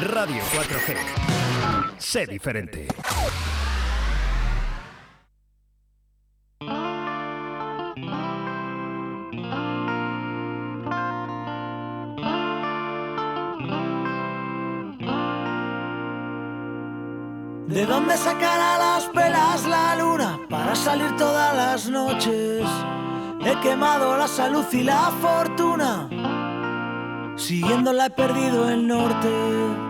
Radio 4G. Sé diferente. ¿De dónde sacará las pelas la luna para salir todas las noches? He quemado la salud y la fortuna, siguiéndola he perdido el norte.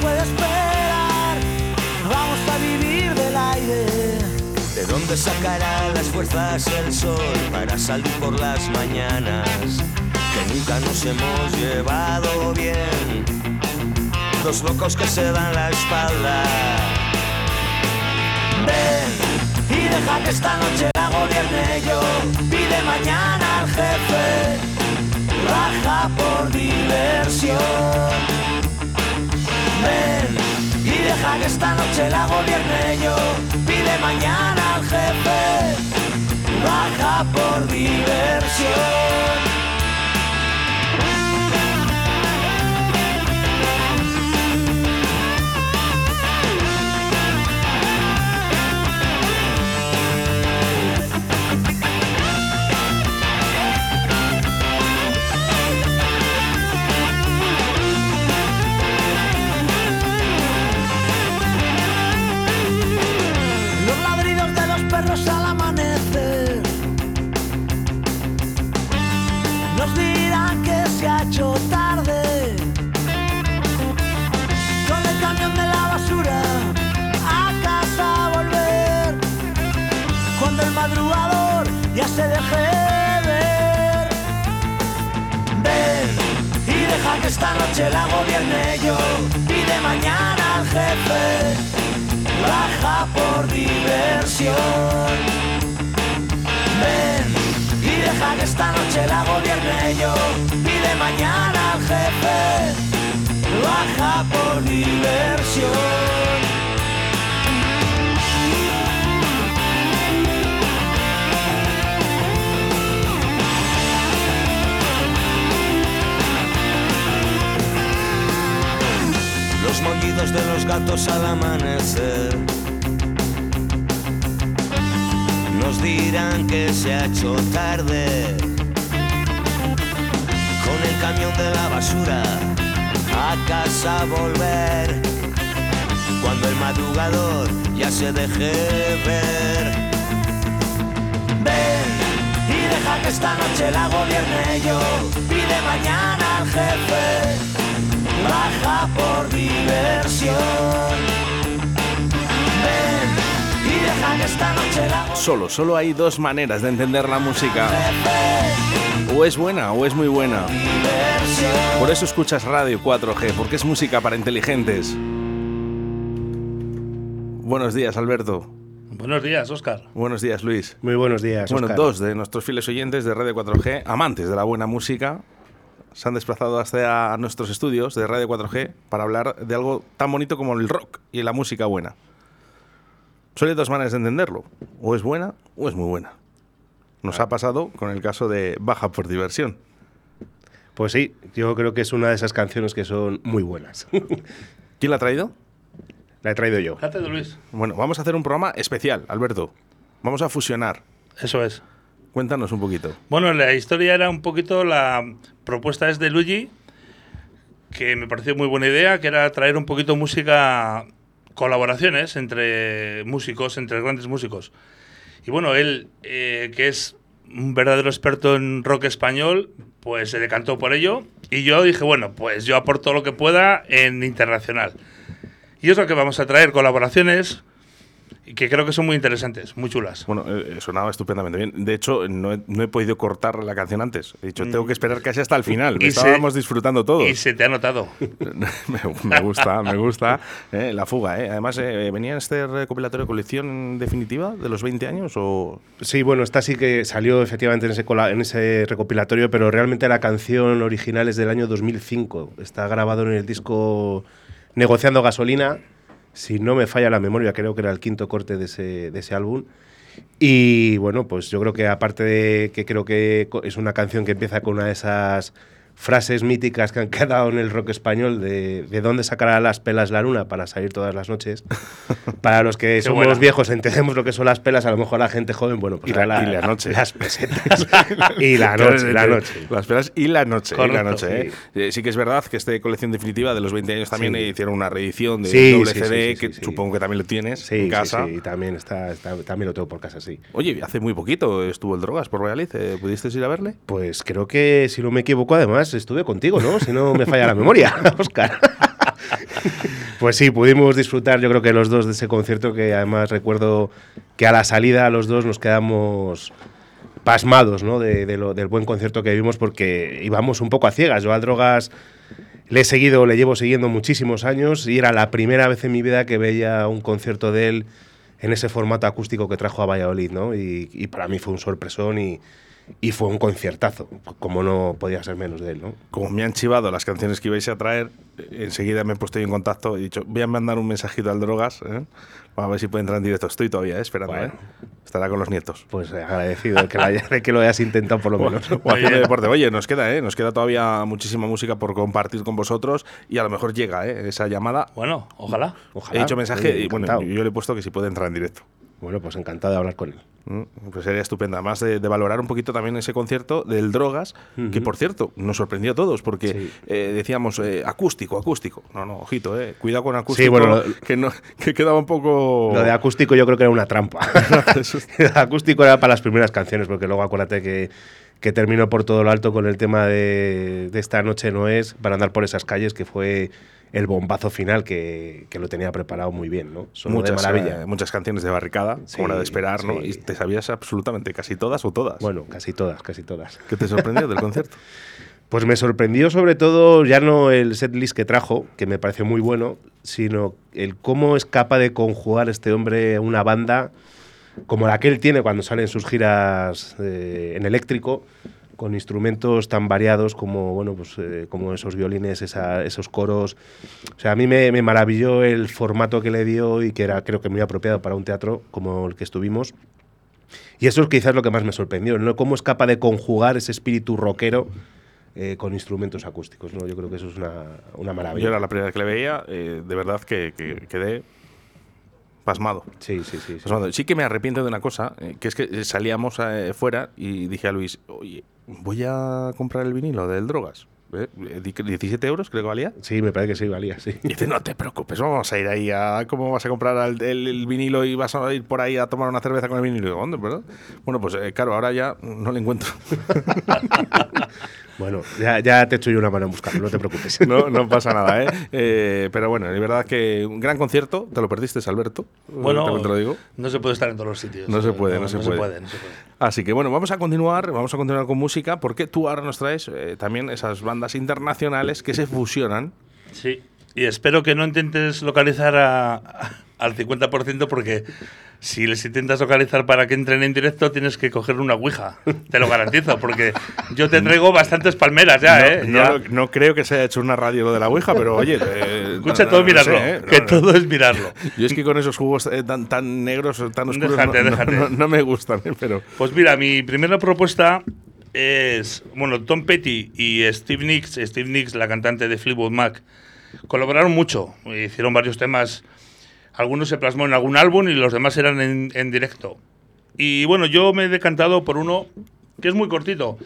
Puede esperar, vamos a vivir del aire. ¿De dónde sacará las fuerzas el sol para salir por las mañanas? Que nunca nos hemos llevado bien. Dos locos que se dan la espalda. Ven y deja que esta noche la gobierne yo. Pide mañana al jefe, raja por diversión. Y deja que esta noche la gobierne yo. Pide mañana al jefe, raja por diversión. Se deje ver. Ven y deja que esta noche la gobierne yo. Pide mañana al jefe baja por diversión. Ven y deja que esta noche la gobierne yo. Pide mañana al jefe, baja por diversión. De los gatos al amanecer. Nos dirán que se ha hecho tarde. Con el camión de la basura a casa volver. Cuando el madrugador ya se deje ver. Ven y deja que esta noche la gobierne yo. Pide mañana al jefe, baja por diversión. Ven y deja que esta noche la Solo, solo hay dos maneras de entender la música. O es buena o es muy buena. Por eso escuchas Radio 4G, porque es música para inteligentes. Buenos días, Alberto. Buenos días, Oscar. Buenos días, Luis. Muy buenos días. Bueno, dos de nuestros fieles oyentes de Radio 4G, amantes de la buena música, se han desplazado hasta nuestros estudios de Radio 4G para hablar de algo tan bonito como el rock y la música buena. Solo hay dos maneras de entenderlo. O es buena o es muy buena. Nos ha pasado con el caso de Baja por diversión. Pues sí, yo creo que es una de esas canciones que son muy buenas. ¿Quién la ha traído? La he traído yo. De Luis. Bueno, vamos a hacer un programa especial, Alberto. Vamos a fusionar. Eso es. Cuéntanos un poquito. Bueno, la historia era un poquito la propuesta es de Luigi, que me pareció muy buena idea, que era traer un poquito música, colaboraciones entre músicos, entre grandes músicos. Y bueno, él, eh, que es un verdadero experto en rock español, pues se decantó por ello. Y yo dije, bueno, pues yo aporto lo que pueda en internacional. Y es lo que vamos a traer, colaboraciones. Que creo que son muy interesantes, muy chulas. Bueno, eh, sonaba estupendamente bien. De hecho, no he, no he podido cortar la canción antes. He dicho, tengo que esperar casi hasta el final. Y se- Estábamos disfrutando todos. Y se te ha notado. me, me gusta, me gusta. eh, la fuga, ¿eh? Además, eh, ¿venía en este recopilatorio de colección definitiva de los 20 años o...? Sí, bueno, esta sí que salió efectivamente en ese, cola- en ese recopilatorio, pero realmente la canción original es del año 2005. Está grabado en el disco Negociando Gasolina. Si no me falla la memoria, creo que era el quinto corte de ese, de ese álbum. Y bueno, pues yo creo que aparte de que creo que es una canción que empieza con una de esas frases míticas que han quedado en el rock español de, de dónde sacará las pelas la luna para salir todas las noches. Para los que somos buena. viejos entendemos lo que son las pelas, a lo mejor la gente joven, bueno, pues Y la- era y la noche. Las pesetas. y la noche, la noche. Las peras y la noche. y la Correcto, noche ¿eh? Eh, sí que es verdad que este colección definitiva de los 20 años también Sí. hicieron una reedición de Sí, doble CD, que supongo que también lo tienes en casa. sí, también, está, está- también lo tengo por casa, sí. Oye, hace muy poquito estuvo el Drogas por Valladolid. eh, ¿Pudiste ir a verle? Pues creo que, si no me equivoco, además estuve contigo, ¿no? Si no me falla la memoria, Oscar. pues sí, pudimos disfrutar, yo creo que los dos de ese concierto, que además recuerdo que a la salida los dos nos quedamos pasmados, ¿no? De, de lo- del buen concierto que vimos, porque íbamos un poco a ciegas. Yo al Drogas le he seguido, le llevo siguiendo muchísimos años y era la primera vez en mi vida que veía un concierto de él en ese formato acústico que trajo a Valladolid, ¿no? Y, y para mí fue un sorpresón y, y fue un conciertazo, como no podía ser menos de él, ¿no? Como me han chivado las canciones que ibais a traer, enseguida me he puesto yo en contacto y he dicho, voy a mandar un mensajito al Drogas, ¿eh? a ver si puede entrar en directo. Estoy todavía eh, esperando, Bueno. ¿eh? Estará con los nietos. Pues agradecido de que, lo haya- de que lo hayas intentado por lo menos. O haciendo deporte. Oye, nos queda, ¿eh? Nos queda todavía muchísima música por compartir con vosotros y a lo mejor llega, ¿eh? Esa llamada. Bueno, ojalá. Ojalá. He dicho mensaje Oye, y bueno, yo le he puesto que si puede entrar en directo. Bueno, pues encantado de hablar con él. Mm, Pues sería estupendo. Además de, de valorar un poquito también ese concierto del Drogas, que por cierto nos sorprendió a todos porque Sí. eh, decíamos eh, acústico, acústico. No, no, ojito, eh. Cuidado con acústico, Sí, bueno, que, no, que quedaba un poco. Lo de acústico yo creo que era una trampa. acústico era para las primeras canciones, porque luego acuérdate que, que terminó por todo lo alto con el tema de, de Esta noche no es, para andar por esas calles, que fue el bombazo final que, que lo tenía preparado muy bien, ¿no? Muchas, de maravilla. eh, muchas canciones de barricada, Sí, como era de esperar, ¿no? Y te sabías absolutamente casi todas o todas. Bueno, casi todas, casi todas. ¿Qué te sorprendió del concierto? Pues me sorprendió sobre todo ya no el setlist que trajo, que me pareció muy bueno, sino el cómo es capaz de conjugar este hombre una banda como la que él tiene cuando sale en sus giras eh, en eléctrico, con instrumentos tan variados como, bueno, pues, eh, como esos violines, esa- esos coros. O sea, a mí me, me maravilló el formato que le dio y que era creo que muy apropiado para un teatro como el que estuvimos. Y eso es quizás lo que más me sorprendió, ¿no? Cómo es capaz de conjugar ese espíritu rockero eh, con instrumentos acústicos, ¿no? Yo creo que eso es una, una maravilla. Yo era la primera vez que le veía, eh, de verdad que, que quedé pasmado. Sí, sí, sí. sí. Pasmado. Sí que me arrepiento de una cosa, eh, que es que salíamos eh, fuera y dije a Luis, oye, voy a comprar el vinilo del Drogas. Eh, di- 17 euros creo que valía. Sí, me parece que sí, valía, sí. Y dice, no te preocupes, vamos a ir ahí a... ¿Cómo vas a comprar el, el- el vinilo y vas a ir por ahí a tomar una cerveza con el vinilo? ¿dónde, verdad? Bueno, pues eh, claro, ahora ya no le encuentro. Bueno, ya, ya te echo yo una mano en buscarlo, no te preocupes. No, no pasa nada, ¿eh? Eh, Pero bueno, es verdad que un gran concierto. Te lo perdiste, Alberto. Bueno, También te lo digo. no se puede estar en todos los sitios. No se puede, no se puede. no se puede. Así que bueno, vamos a continuar, vamos a continuar con música, porque tú ahora nos traes eh, también esas bandas internacionales que se fusionan. Sí, y espero que no intentes localizar a- a- al 50% porque si les intentas localizar para que entren en directo tienes que coger una ouija, te lo garantizo, porque yo te traigo bastantes palmeras ya, no, ¿eh? no Ya. lo- no creo que se haya hecho una radio lo de la Ouija, pero oye. eh, Escucha no- todo mirarlo, sé, ¿eh? que todo es mirarlo. Yo es que con esos jugos eh, tan, tan negros, tan oscuros, Déjate, déjate. no- no me gustan, ¿eh? pero. Pues mira, mi primera propuesta es, bueno, Tom Petty y Steve Nicks, Steve Nicks, la cantante de Fleetwood Mac, colaboraron mucho, hicieron varios temas, algunos se plasmó en algún álbum y los demás eran en, en directo. Y bueno, yo me he decantado por uno que es muy cortito,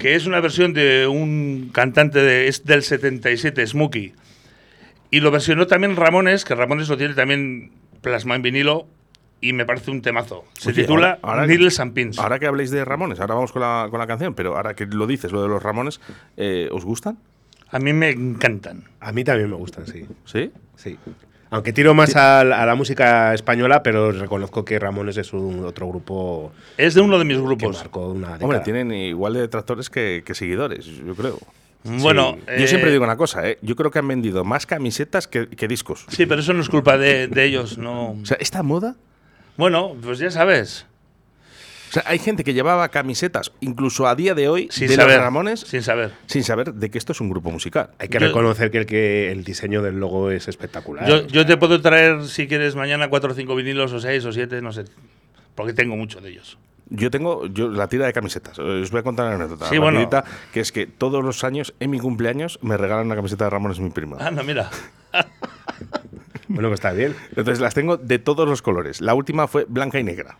que es una versión de un cantante de, es del 77, Smokey. Y lo versionó también Ramones, que Ramones lo tiene también plasmado en vinilo y me parece un temazo. Se Oye, titula ahora- ahora- Needles and Pins. Ahora que habléis de Ramones, ahora vamos con la, con la canción, pero ahora que lo dices, lo de los Ramones, eh, ¿os gustan? A mí me encantan. A mí también me gustan, sí. ¿Sí? Sí. Aunque tiro más a, la- a la música española, pero reconozco que Ramones es un otro grupo Es de uno de mis que grupos. marcó una. Hombre, tienen igual de detractores que, que seguidores, yo creo. Bueno, Yo eh, siempre digo una cosa, ¿eh? yo creo que han vendido más camisetas que, que discos. Sí, pero eso no es culpa de, de ellos, no. O sea, esta moda. Bueno, pues ya sabes. Sea, hay gente que llevaba camisetas, incluso a día de hoy, Sin de saber. los Ramones, Sin saber. sin saber de que esto es un grupo musical. Hay que Yo- reconocer que el, que el diseño del logo es espectacular. Yo, yo te puedo traer, si quieres, mañana cuatro o cinco vinilos, o seis o siete, no sé. Porque tengo muchos de ellos. Yo tengo yo la tira de camisetas. Os voy a contar una anécdota Sí, bueno. que es que todos los años, en mi cumpleaños, me regalan una camiseta de Ramones mi prima. Anda, mira. Bueno, pues está bien. Entonces las tengo de todos los colores. La última fue blanca y negra.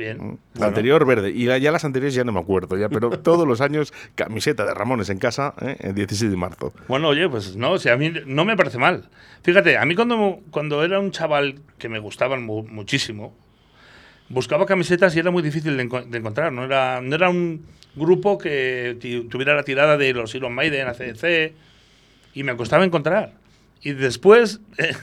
Bien. La Bueno. anterior verde. Y ya las anteriores ya no me acuerdo. ya Pero todos los años, camiseta de Ramones en casa, ¿eh? el 16 de marzo. Bueno, oye, pues no, sea, a mí no me parece mal. Fíjate, a mí cuando, cuando era un chaval que me gustaban mu- muchísimo, buscaba camisetas y era muy difícil de, enco- de encontrar. No era, no era un grupo que tuviera la tirada de los Iron Maiden, ACDC, y me costaba encontrar. Y después eh,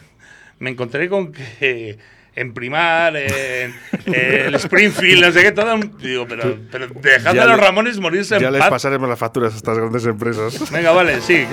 me encontré con que en Primar, en, en el Springfield, no sé qué, todo. un- Digo, pero, pero dejad Ya a los Ramones morirse Ya en les paz. pasaremos las facturas a estas grandes empresas. Venga, vale, sí.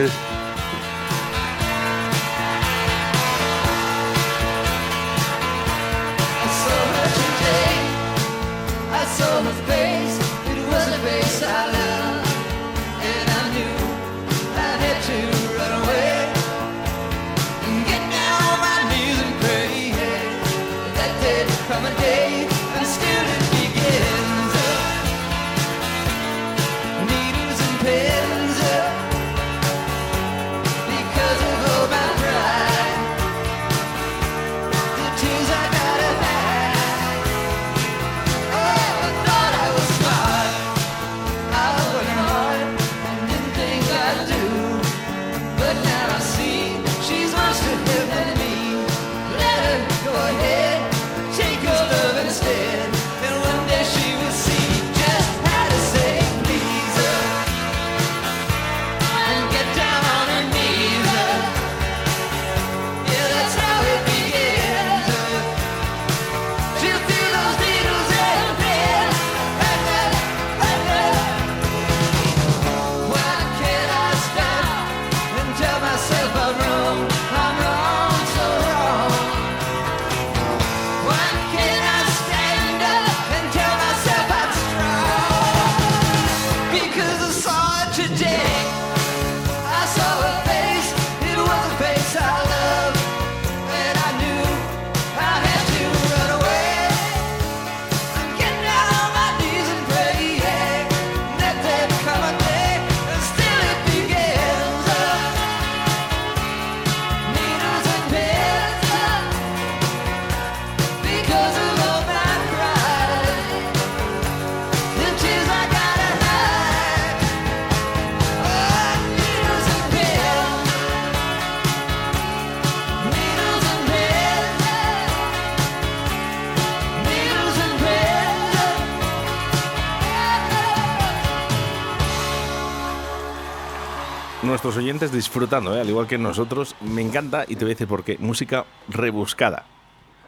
Nuestros oyentes disfrutando, ¿eh? al igual que nosotros. Me encanta y te voy a decir por qué. Música rebuscada.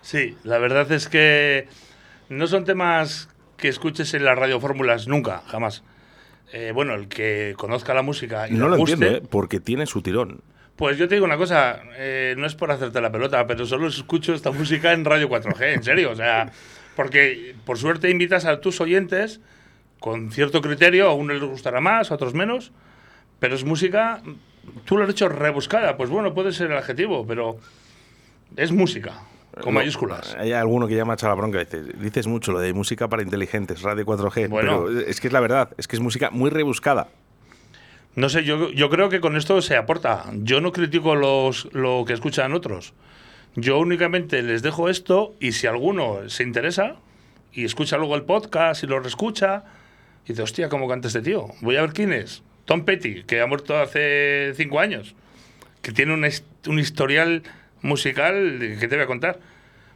Sí, la verdad es que no son temas que escuches en las radiofórmulas nunca, jamás. Eh, bueno, el que conozca la música y No lo guste, entiendo, ¿eh? porque tiene su tirón. Pues yo te digo una cosa, eh, no es por hacerte la pelota, pero solo escucho esta música en Radio 4G, en serio. O sea, porque por suerte invitas a tus oyentes con cierto criterio, a unos les gustará más, a otros menos, pero es música, tú lo has hecho rebuscada, pues bueno, puede ser el adjetivo, pero es música, con No, mayúsculas. Hay alguno que llama a que dice, dices mucho lo de música para inteligentes, Radio 4G, Bueno. pero es que es la verdad, es que es música muy rebuscada. No sé, yo, yo creo que con esto se aporta. Yo no critico los, lo que escuchan otros. Yo únicamente les dejo esto y si alguno se interesa y escucha luego el podcast y lo reescucha, y dice, hostia, ¿cómo canta este tío? Voy a ver quién es. Tom Petty, que ha muerto hace cinco años, que tiene un, un historial musical que te voy a contar.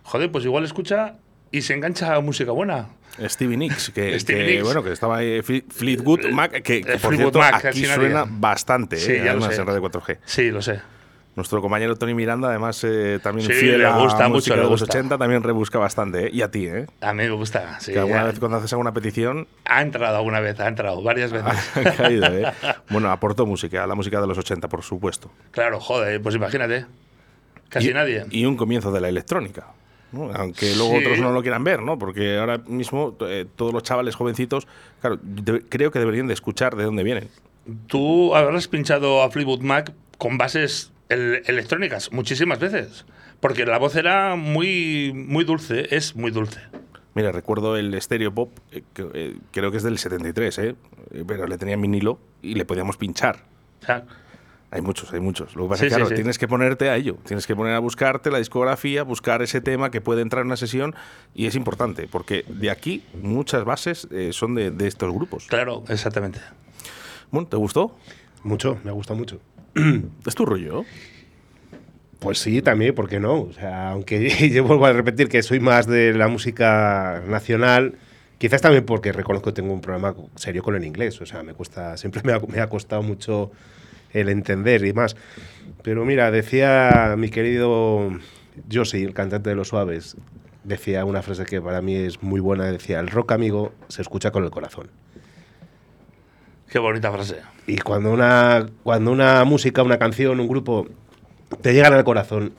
Joder, pues igual escucha y se engancha a música buena. Stevie Nicks, que, Stevie que, Nicks. bueno, que estaba ahí, Fle- Fleetwood Mac, que, que, eh, por Fleetwood cierto Mac, aquí suena bastante, Sí, ¿eh? ya lo además sé. en Radio 4G. Sí, lo sé. Nuestro compañero Tony Miranda, además, eh, también Sí, fiel le a gusta música mucho, le de los gusta. 80, también rebusca bastante, ¿eh? Y a ti, ¿eh? A mí me gusta. sí, que alguna vez cuando haces alguna petición ha entrado alguna vez, ha entrado varias veces. ha caído, ¿eh? Bueno, aportó música, la música de los 80, por supuesto. claro, joder, pues imagínate. Casi y, nadie. Y un comienzo de la electrónica. ¿no? Aunque luego Sí. otros no lo quieran ver, ¿no? Porque ahora mismo eh, todos los chavales jovencitos, claro, de- creo que deberían de escuchar de dónde vienen. Tú habrás pinchado a Fleetwood Mac con bases el- electrónicas muchísimas veces. Porque la voz era muy, muy dulce, es muy dulce. Mira, recuerdo el Stereo Pop, eh, que, eh, creo que es del 73, ¿eh? Pero le tenía vinilo y le podíamos pinchar. Hay muchos, hay muchos. Lo que pasa Sí, es que, claro, sí, sí. tienes que ponerte a ello. Tienes que poner a buscarte la discografía, buscar ese tema que puede entrar en una sesión y es importante, porque de aquí muchas bases eh, son de, de estos grupos. claro, exactamente. Bueno, ¿te gustó? Mucho, me gusta mucho. ¿Es tu rollo? Pues sí, también, ¿por qué no? O sea, aunque yo vuelvo a repetir que soy más de la música nacional, quizás también porque reconozco que tengo un problema serio con el inglés. O sea, me cuesta, siempre me ha, me ha costado mucho el entender y más. Pero mira, decía mi querido Josie, el cantante de Los Suaves, decía una frase que para mí es muy buena, decía, el rock amigo se escucha con el corazón. Qué bonita frase. Y cuando una, cuando una música, una canción, un grupo te llegan al corazón,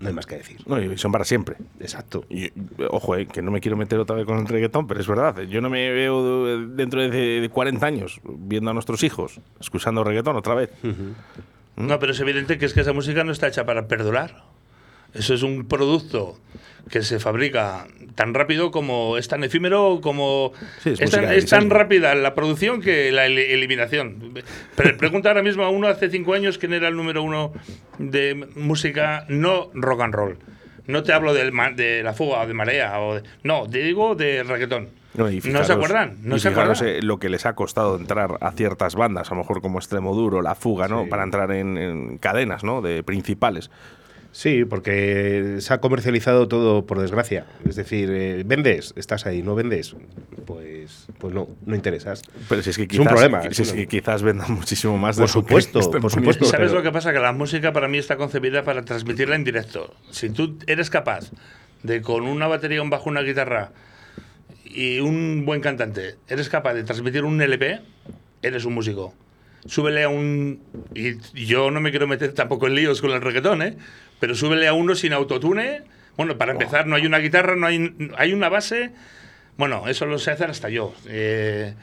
no hay más que decir. No, y son para siempre. Exacto. Y, ojo, eh, que no me quiero meter otra vez con el reggaetón, pero es verdad. Yo no me veo dentro de, de 40 años viendo a nuestros hijos escuchando reggaetón otra vez. No, pero es evidente que es que esa música no está hecha para perdurar. Eso es un producto que se fabrica tan rápido como es tan efímero como Sí, es es, tan, es tan rápida la producción que la el- eliminación. Pero pregunta ahora mismo a uno hace cinco años quién era el número uno de música no rock and roll. No te hablo del de la fuga o de marea o de- no, te digo de reggaetón. No, y ¿No se acuerdan? ¿No y se acuerdan? eh, lo que les ha costado entrar a ciertas bandas, a lo mejor como Extremo Duro, La Fuga, ¿no? Sí. Para entrar en, en cadenas, ¿no? De principales. Sí, porque se ha comercializado todo por desgracia. Es decir, eh, vendes, estás ahí, no vendes, pues, pues no, no interesas. Pero si es que Es quizás, un problema, si es es que quizás vendan muchísimo más de Por lo que supuesto, están por poniendo. supuesto. ¿Sabes pero- lo que pasa? Que la música para mí está concebida para transmitirla en directo. Si tú eres capaz de con una batería, un bajo, una guitarra y un buen cantante, eres capaz de transmitir un LP, eres un músico. Súbele a un... Y yo no me quiero meter tampoco en líos con el reggaetón, ¿eh? Pero súbele a uno sin autotune. Bueno, para empezar, no hay una guitarra, no hay, hay una base. Bueno, eso lo sé hacer hasta yo. Eh,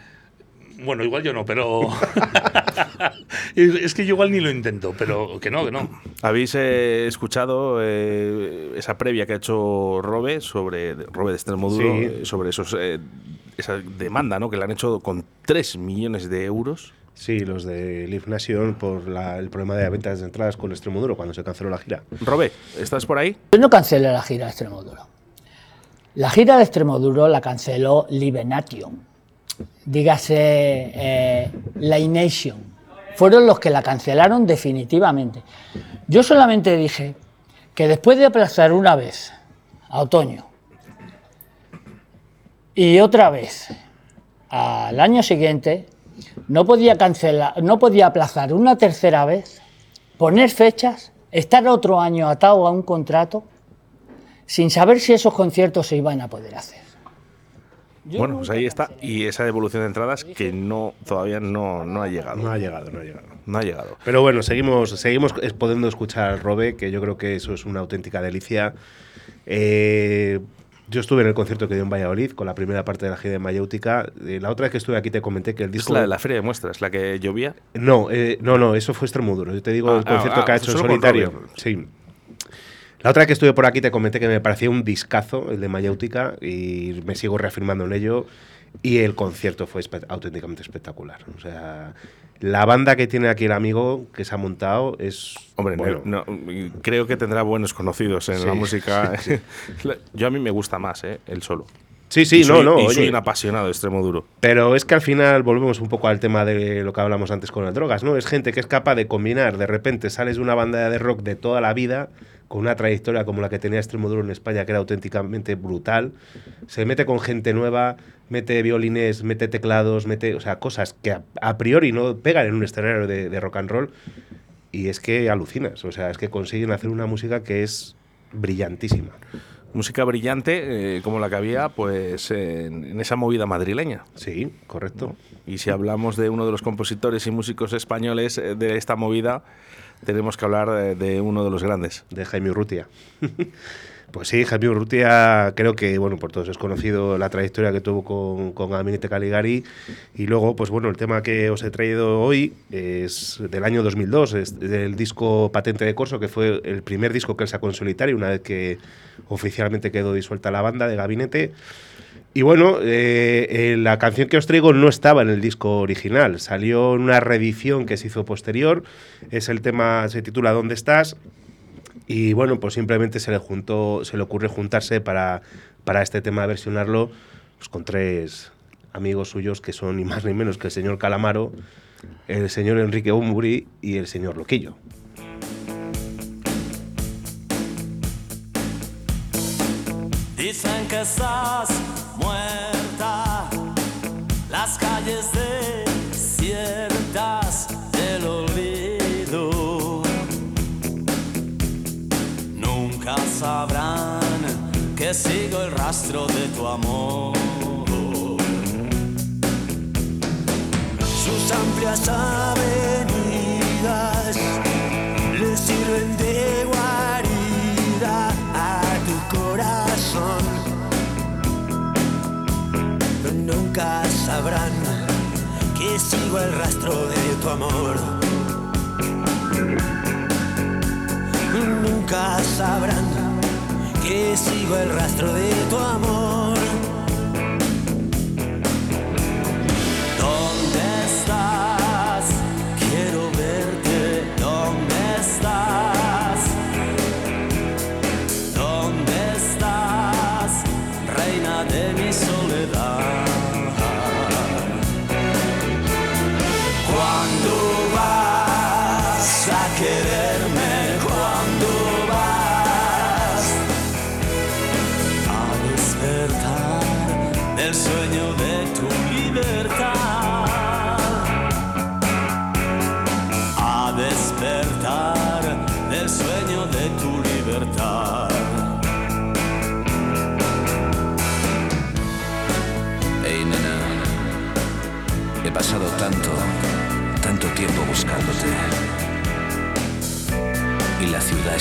bueno, igual yo no, pero... es que yo igual ni lo intento, pero que no, que no. ¿Habéis eh, escuchado eh, esa previa que ha hecho Robe sobre Robe de Extremoduro Sí. eh, sobre esos eh, esa demanda, ¿no? Que le han hecho con 3 millones de euros. Sí, los de Live Nation por la- el problema de ventas de entradas con Extremoduro cuando se canceló la gira. Robe, ¿estás por ahí? Yo no cancelé la gira de Extremoduro. La gira de Extremoduro la canceló Live Nation. Dígase eh, Live Nation. Fueron los que la cancelaron definitivamente. Yo solamente dije que después de aplazar una vez a otoño y otra vez al año siguiente, no podía cancelar, no podía aplazar una tercera vez, poner fechas, estar otro año atado a un contrato sin saber si esos conciertos se iban a poder hacer. Yo bueno, pues ahí está. Y esa devolución de entradas que no todavía no, no ha llegado. No ha llegado, no ha llegado. No ha llegado. Pero bueno, seguimos, seguimos es- pudiendo escuchar al Robe, que yo creo que eso es una auténtica delicia. Eh, yo estuve en el concierto que dio en Valladolid con la primera parte de la gira de Mayéutica. Eh, la otra vez que estuve aquí te comenté que el Es disco. la de la feria de muestras, la que llovía. No, eh, no, no, eso fue Extremoduro. Yo te digo Ah, el concierto ah, que ha ah, hecho en solitario. Sí. La otra vez que estuve por aquí te comenté que me parecía un discazo el de Mayéutica y me sigo reafirmando en ello. Y el concierto fue espe- auténticamente espectacular. O sea, la banda que tiene aquí el amigo que se ha montado es. Hombre, bueno, no, no, creo que tendrá buenos conocidos en Sí, la música. Yo a mí me gusta más, ¿eh? El solo. Sí, sí, Y soy- no, no. Y oye, soy un apasionado de extremo duro. Pero es que al final volvemos un poco al tema de lo que hablamos antes con las drogas, ¿no? Es gente que es capaz de combinar, de repente sales de una banda de rock de toda la vida, con una trayectoria como la que tenía Extremoduro en España, que era auténticamente brutal, se mete con gente nueva, mete violines, mete teclados, mete, o sea, cosas que a, a priori no pegan en un escenario de, de rock and roll. y es que alucinas. O sea, es que consiguen hacer una música que es brillantísima. Música brillante, eh, como la que había pues en, en esa movida madrileña. Sí, correcto. Y si hablamos de uno de los compositores y músicos españoles eh, de esta movida, tenemos que hablar de, de uno de los grandes. de Jaime Urrutia. pues sí, Jaime Urrutia creo que, bueno, por todos es conocido la trayectoria que tuvo con, con Gabinete Caligari y luego, pues bueno, el tema que os he traído hoy es del año 2002, es del disco Patente de Corso, que fue el primer disco que él sacó en solitario una vez que oficialmente quedó disuelta la banda de Gabinete. Y bueno, eh, eh, la canción que os traigo no estaba en el disco original, salió en una reedición que se hizo posterior. Es el tema, se titula ¿Dónde estás? Y bueno, pues simplemente se le juntó, se le ocurrió juntarse para, para este tema versionarlo pues, con tres amigos suyos que son ni más ni menos que el señor Calamaro, el señor Enrique Bumburi y el señor Loquillo. Dicen que estás muerta, las calles desiertas del olvido. Nunca sabrán que sigo el rastro de tu amor. Sus amplias avenidas nunca sabrán que sigo el rastro de tu amor. Nunca sabrán que sigo el rastro de tu amor.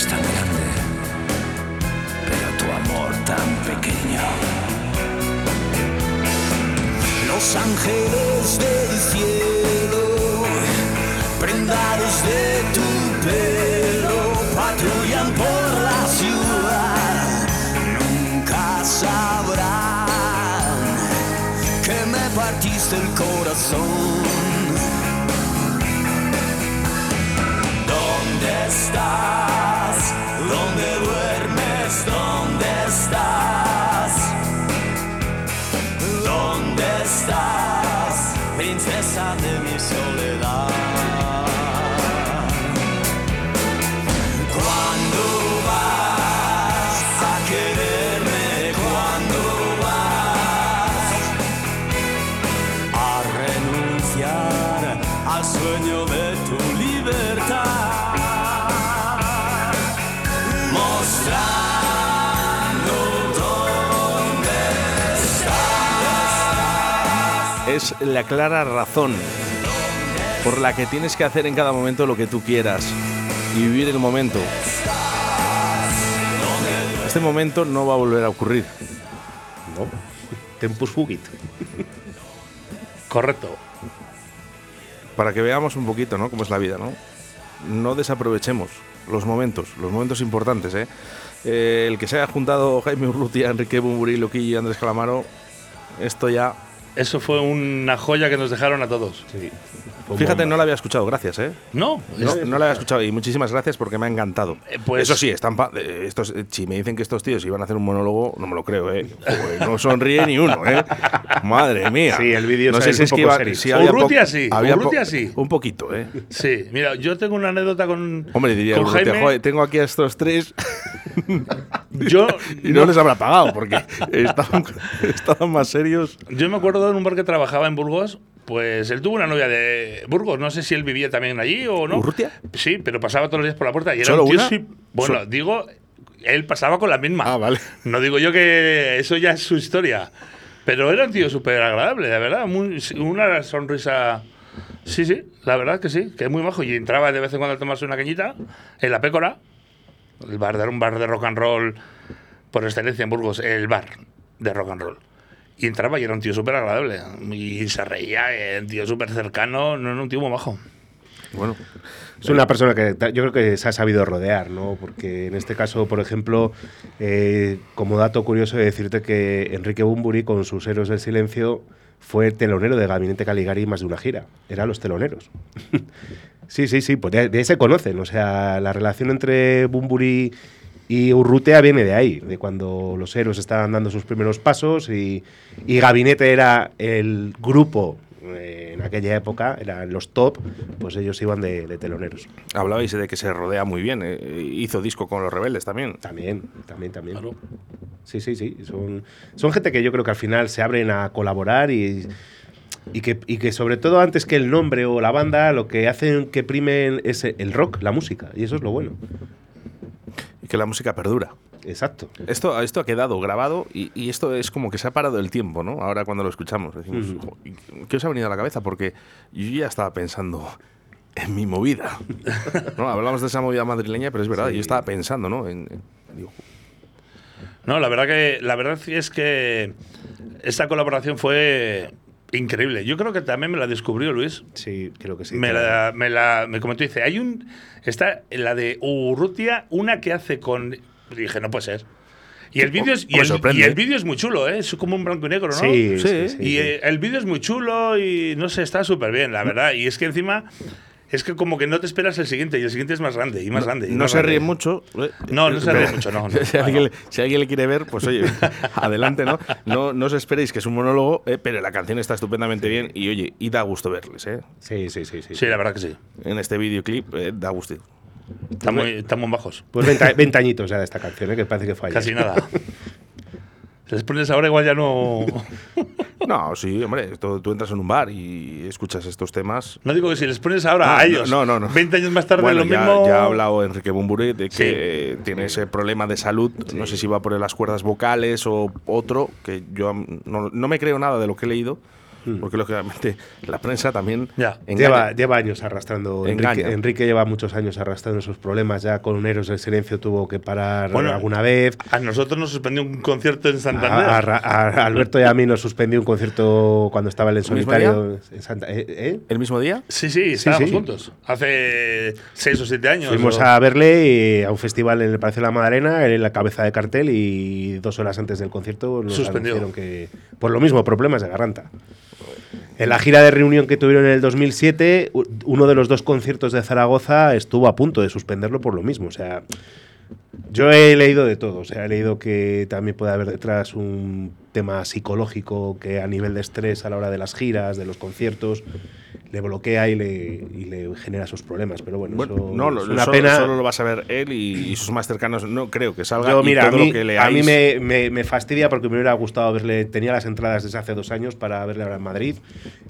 Tan grande, pero tu amor tan pequeño. Los ángeles del cielo, prendados de tu pelo, patrullan por la ciudad. Nunca sabrán que me partiste el corazón. Es la clara razón por la que tienes que hacer en cada momento lo que tú quieras y vivir el momento. Este momento no va a volver a ocurrir. ¿no? Tempus fugit. Correcto. Para que veamos un poquito, ¿no? Cómo es la vida, ¿no? No desaprovechemos los momentos, los momentos importantes, ¿eh? Eh, el que se haya juntado Jaime Urrutia, Enrique Bumburi, Loquillo y Andrés Calamaro, esto ya... Eso fue una joya que nos dejaron a todos. Sí. Fíjate, no la había escuchado, gracias, ¿eh? No, No, es- no la había escuchado y muchísimas gracias porque me ha encantado. Eh, pues- Eso sí, están pa- eh, estos, eh, si me dicen que estos tíos iban a hacer un monólogo, no me lo creo, ¿eh? Joder, no sonríe ni uno, ¿eh? Madre mía. Sí, el vídeo no sé si es que poco iba, serio. si había Urrutia sí, había Urrutia sí. Un poquito, ¿eh? Sí, mira, yo tengo una anécdota con, Hombre, diría con Urrutia, Jaime. joder, tengo aquí a estos tres Yo, y no, les habrá pagado porque estaban, estaban más serios. yo me acuerdo en un bar que trabajaba en Burgos Pues él tuvo una novia de Burgos, no sé si él vivía también allí o no. ¿Urrutia? Sí, pero pasaba todos los días por la puerta y era ¿Solo un tío una? sí- Bueno, Sol- digo, él pasaba con la misma. Ah, vale. No digo yo que eso ya es su historia. Pero era un tío súper agradable, de verdad. muy- una sonrisa. Sí, sí, la verdad que sí, que es muy majo. Y entraba de vez en cuando a tomarse una cañita en la Pécora. El bar era un bar de rock and roll por excelencia en Burgos, el bar de rock and roll. Y entraba y era un tío súper agradable. Y se reía, era un tío súper cercano, no era un tío muy bajo. Bueno, Es una persona que yo creo que se ha sabido rodear, ¿no? Porque en este caso, por ejemplo, eh, como dato curioso de decirte que Enrique Bumburi con sus Héroes del Silencio fue telonero de Gabinete Caligari más de una gira. Eran los teloneros. Sí, sí, sí, pues de, de ahí se conocen. O sea, la relación entre Bumburi y Urrutea viene de ahí, de cuando los héroes estaban dando sus primeros pasos y, y Gabinete era el grupo eh, en aquella época, eran los top, pues ellos iban de, de teloneros. hablabais de que se rodea muy bien. eh, hizo disco con los rebeldes también. También, también, también. Claro. Sí, sí, sí. Son, son gente que yo creo que al final se abren a colaborar y, y, que, y que sobre todo antes que el nombre o la banda, lo que hacen que primen es el rock, la música. Y eso es lo bueno. Y que la música perdura. Exacto. Esto, esto ha quedado grabado y, y esto es como que se ha parado el tiempo, ¿no? Ahora cuando lo escuchamos, decimos, Ujú. "Jo, ¿y ¿qué os ha venido a la cabeza? Porque yo ya estaba pensando en mi movida. ¿no? Hablamos de esa movida madrileña, pero es verdad, yo estaba pensando, ¿no? En, en- digo, No, la verdad que la verdad es que esta colaboración fue increíble. Yo creo que también me la descubrió Luis. Sí, creo que sí. me, claro. la, me la me comentó, dice, hay un está la de Urrutia, una que hace con dije, no puede ser. Y el vídeo es y me el, sorprende. y el vídeo es muy chulo, ¿eh? es como un blanco y negro, ¿no? Sí, sí, y sí. eh, el vídeo es muy chulo y no sé, está súper bien, la verdad. Y es que encima es que como que no te esperas el siguiente y el siguiente es más grande y más grande. y no más se grande. ríe mucho. eh, No, no se ríe mucho, no, no. si, alguien, no. le- si alguien le quiere ver, pues oye, adelante, ¿no? ¿no? No os esperéis que es un monólogo, eh, pero la canción está estupendamente bien y oye, y da gusto verles, ¿eh? Sí, sí, sí, sí. Sí, la verdad que sí. En este videoclip eh, da gusto. Están muy, están muy bajos. Pues 20, 20 añitos ya de esta canción, ¿eh? que parece que falla. Casi nada. Si les pones ahora igual ya no... No, sí, hombre, tú, tú entras en un bar y escuchas estos temas. No digo que si les pones ahora No, a ellos. no, no, no. 20 años más tarde Bueno, lo ya, mismo. ya ha hablado Enrique Bumburi de que Sí. tiene ese problema de salud. No sé si va por las cuerdas vocales o otro, que yo no, no me creo nada de lo que he leído, porque lógicamente la prensa también Ya. Lleva, lleva años arrastrando. Enrique, lleva muchos años arrastrando esos problemas. Ya con Héroes del Silencio tuvo que parar Bueno, alguna vez. A nosotros nos suspendió un concierto en Santander. A, a Alberto y a mí nos suspendió un concierto cuando estaba en ¿El solitario en Santa. ¿eh? ¿eh? ¿El mismo día? Sí, sí, estábamos sí. juntos. Hace seis o siete años. Fuimos o- a verle y a un festival en el Palacio de la Madalena, en la cabeza de cartel y dos horas antes del concierto nos Suspendió. que por lo mismo problemas de garganta. En la gira de reunión que tuvieron en el 2007, u- uno de los dos conciertos de Zaragoza estuvo a punto de suspenderlo por lo mismo. O sea, yo he leído de todo. O sea, he leído que también puede haber detrás un tema psicológico que a nivel de estrés a la hora de las giras, de los conciertos, le bloquea y le, y le genera sus problemas. Pero bueno, Bueno, eso no, lo- es una solo, pena. solo lo vas a ver él y, y sus más cercanos. No creo que salga. Yo, y mira, a todo mí, lo que a leáis- mí me, me- me fastidia porque me hubiera gustado verle. Tenía las entradas desde hace dos años para verle ahora en Madrid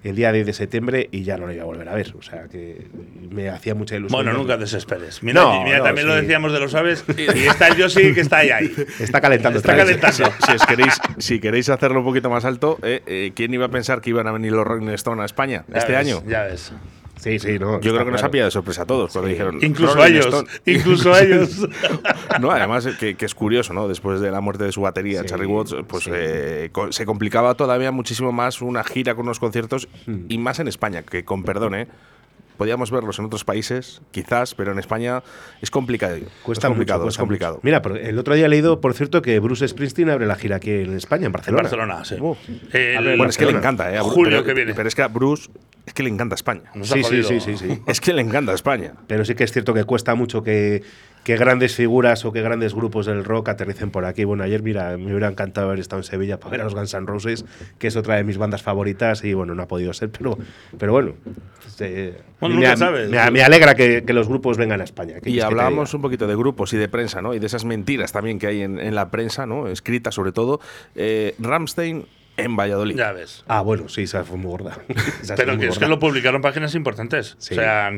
el día 10 de septiembre y ya no lo iba a volver a ver. O sea que me hacía mucha ilusión. Bueno, nunca desesperes. Mira, No, mira no, también lo decíamos de los aves. y está el Yoshi que está ahí. ahí. Está calentando. Está calentando. si, os queréis, si queréis hacerlo un poquito más alto, eh, eh, ¿quién iba a pensar que iban a venir los Rolling Stone a España Ya este ves, año? Ya ves. Sí, sí, no. Yo creo que nos ha pillado de sorpresa a todos cuando dijeron. Incluso a ellos. Stone. Incluso a ellos. No, además que, que es curioso, ¿no? Después de la muerte de su batería, Sí, Charlie Watts, pues sí. eh, co- se complicaba todavía muchísimo más una gira con unos conciertos Hmm. y más en España, que con perdón, ¿eh? Podíamos verlos en otros países, quizás, pero en España es complicado. Cuesta es complicado, mucho, es cuesta complicado. mucho. Mira, el otro día he leído, por cierto, que Bruce Springsteen abre la gira aquí en España, en En Barcelona. Barcelona, sí. Uh. El- Bueno, es que le Barcelona. encanta, ¿eh? Julio pero, que viene. Pero es que a Bruce es que le encanta España. Sí, sí, sí, sí. Es que le encanta España. Pero sí que es cierto que cuesta mucho que, que grandes figuras o que grandes grupos del rock aterricen por aquí. Bueno, ayer, mira, me hubiera encantado haber estado en Sevilla para ver a los Guns N' Roses, que es otra de mis bandas favoritas, y bueno, no ha podido ser, pero, pero bueno. este, Bueno, me, nunca a- sabes. me alegra que, que los grupos vengan a España. ¿qué Y hablábamos un poquito de grupos y de prensa, ¿no? Y de esas mentiras también que hay en, en la prensa, ¿no? Escrita sobre todo. Eh, Ramstein en Valladolid. Ya ves. Ah, bueno, sí, esa fue muy gorda. Esa Pero fue que muy es que lo publicaron páginas importantes. Sí. O sea,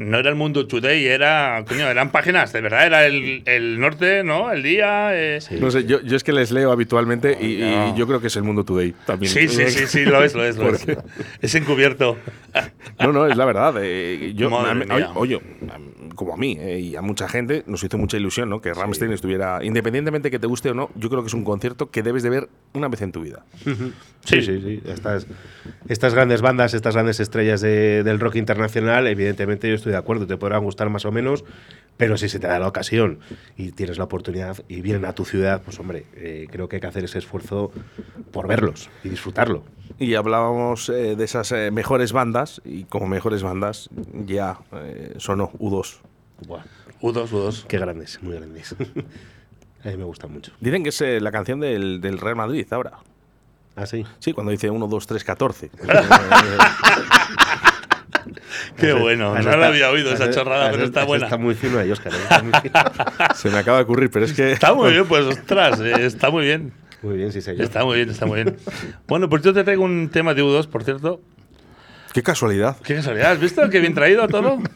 no era el Mundo Today, era. Coño, eran páginas, de verdad, era el, el norte, ¿no? El día. eh, sí. No sé, yo, yo es que les leo habitualmente y, y No. yo creo que es el Mundo Today también. Sí, sí, sí, sí, lo es, lo es, lo es. Es encubierto. No, no, es la verdad. eh, yo, Madre a oye, como a mí eh, y a mucha gente, nos hizo mucha ilusión ¿no? que Ramstein estuviera, independientemente que te guste o no, yo creo que es un concierto que debes de ver una vez en tu vida. Sí, sí, sí. Estas, estas grandes bandas, estas grandes estrellas de- del rock internacional, evidentemente yo estoy de acuerdo, te podrán gustar más o menos, pero si se te da la ocasión y tienes la oportunidad y vienen a tu ciudad, pues hombre, eh, creo que hay que hacer ese esfuerzo por verlos y disfrutarlo. Y hablábamos eh, de esas eh, mejores bandas y como mejores bandas ya eh, sonó U2. Buah, U2, U2. qué grandes, muy grandes. a mí me gusta mucho. Dicen que es eh, la canción del, del Real Madrid ahora. ¿Ah, sí? Sí, cuando dice 1, 2, 3, 14. Qué bueno. No la había oído esa chorrada, pero está buena. Está muy fino ahí, Oscar. ¿eh? Se me acaba de ocurrir, pero es que... Está muy bien, pues ostras, eh, está muy bien. muy bien, sí, señor. Está muy bien, está muy bien. Bueno, pues yo te traigo un tema de U2, por cierto. Qué casualidad. Qué casualidad, ¿has visto qué bien traído todo?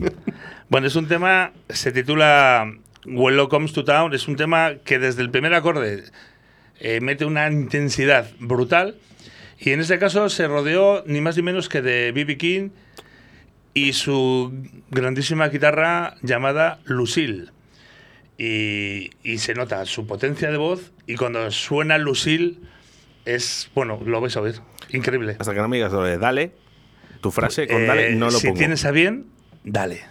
Bueno, es un tema, se titula When Love Comes to Town, es un tema que desde el primer acorde eh, mete una intensidad brutal y en este caso se rodeó ni más ni menos que de B.B. King y su grandísima guitarra llamada Lucille. Y, y se nota su potencia de voz y cuando suena Lucille es, bueno, lo vais a oír, increíble. Hasta que no me digas dale, tu frase con dale Eh, no lo si pongo. tienes a bien, dale.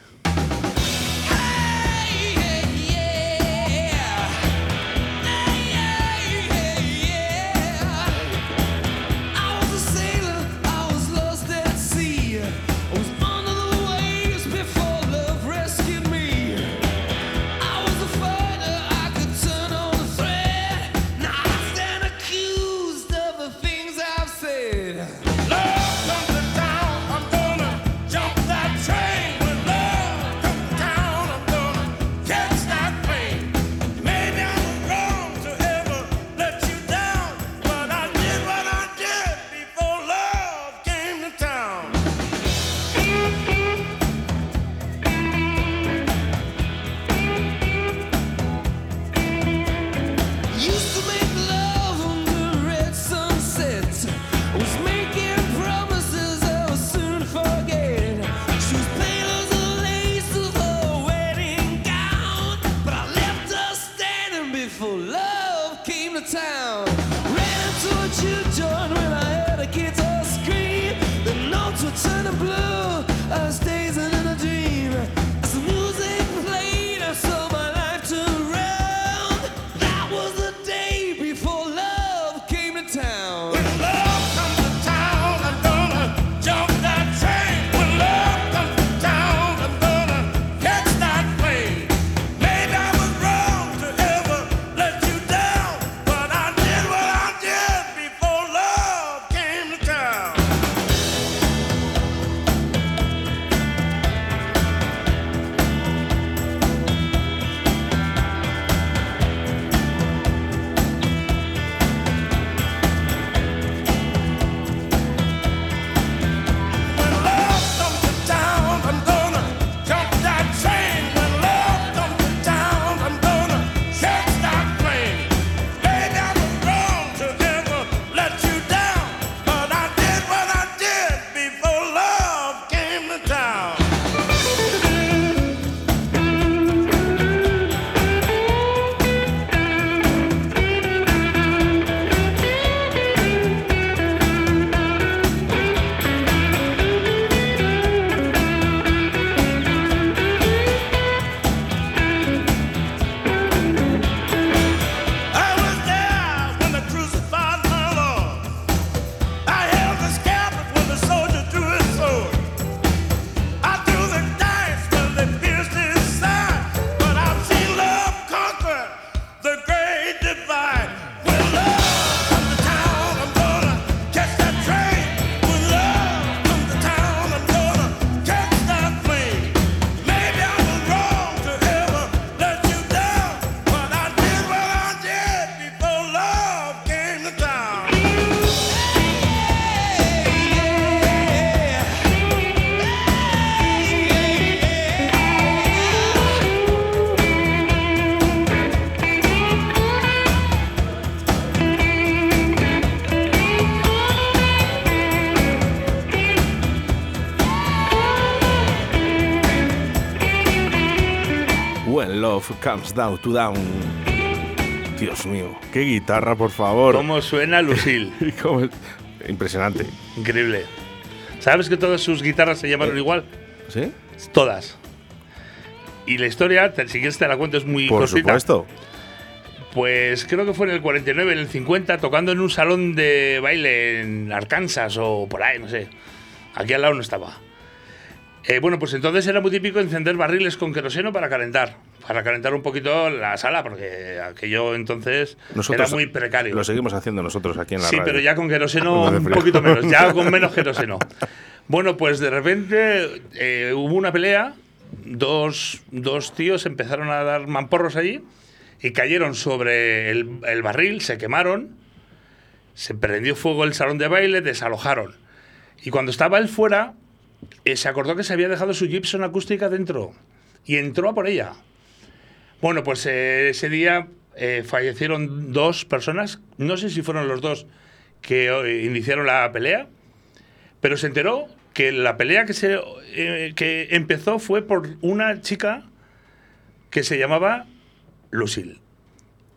Comes Down to Down. Dios mío, qué guitarra, por favor. ¿Cómo suena Lucille? Impresionante. Increíble. ¿Sabes que todas sus guitarras se llamaron igual? ¿Sí? Todas. Y la historia, si quieres te la cuento, es muy Por supuesto. Pues creo que fue en el 49, en el 50, tocando en un salón de baile en Arkansas o por ahí, no sé. Aquí al lado no estaba. Eh, bueno, pues entonces era muy típico encender barriles con queroseno para calentar. Para calentar un poquito la sala, porque aquello entonces Nosotros era muy precario. Lo seguimos haciendo nosotros aquí en la Sí, radio. pero ya con queroseno un poquito menos, ya con menos queroseno. Bueno, pues de repente eh, hubo una pelea, dos, dos tíos empezaron a dar mamporros allí y cayeron sobre el, el barril, se quemaron, se prendió fuego el salón de baile, desalojaron. Y cuando estaba él fuera, eh, se acordó que se había dejado su Gibson acústica dentro y entró a por ella. Bueno, pues eh, ese día eh, fallecieron dos personas, no sé si fueron los dos que iniciaron la pelea, pero se enteró que la pelea que, se, que empezó fue por una chica que se llamaba Lucille.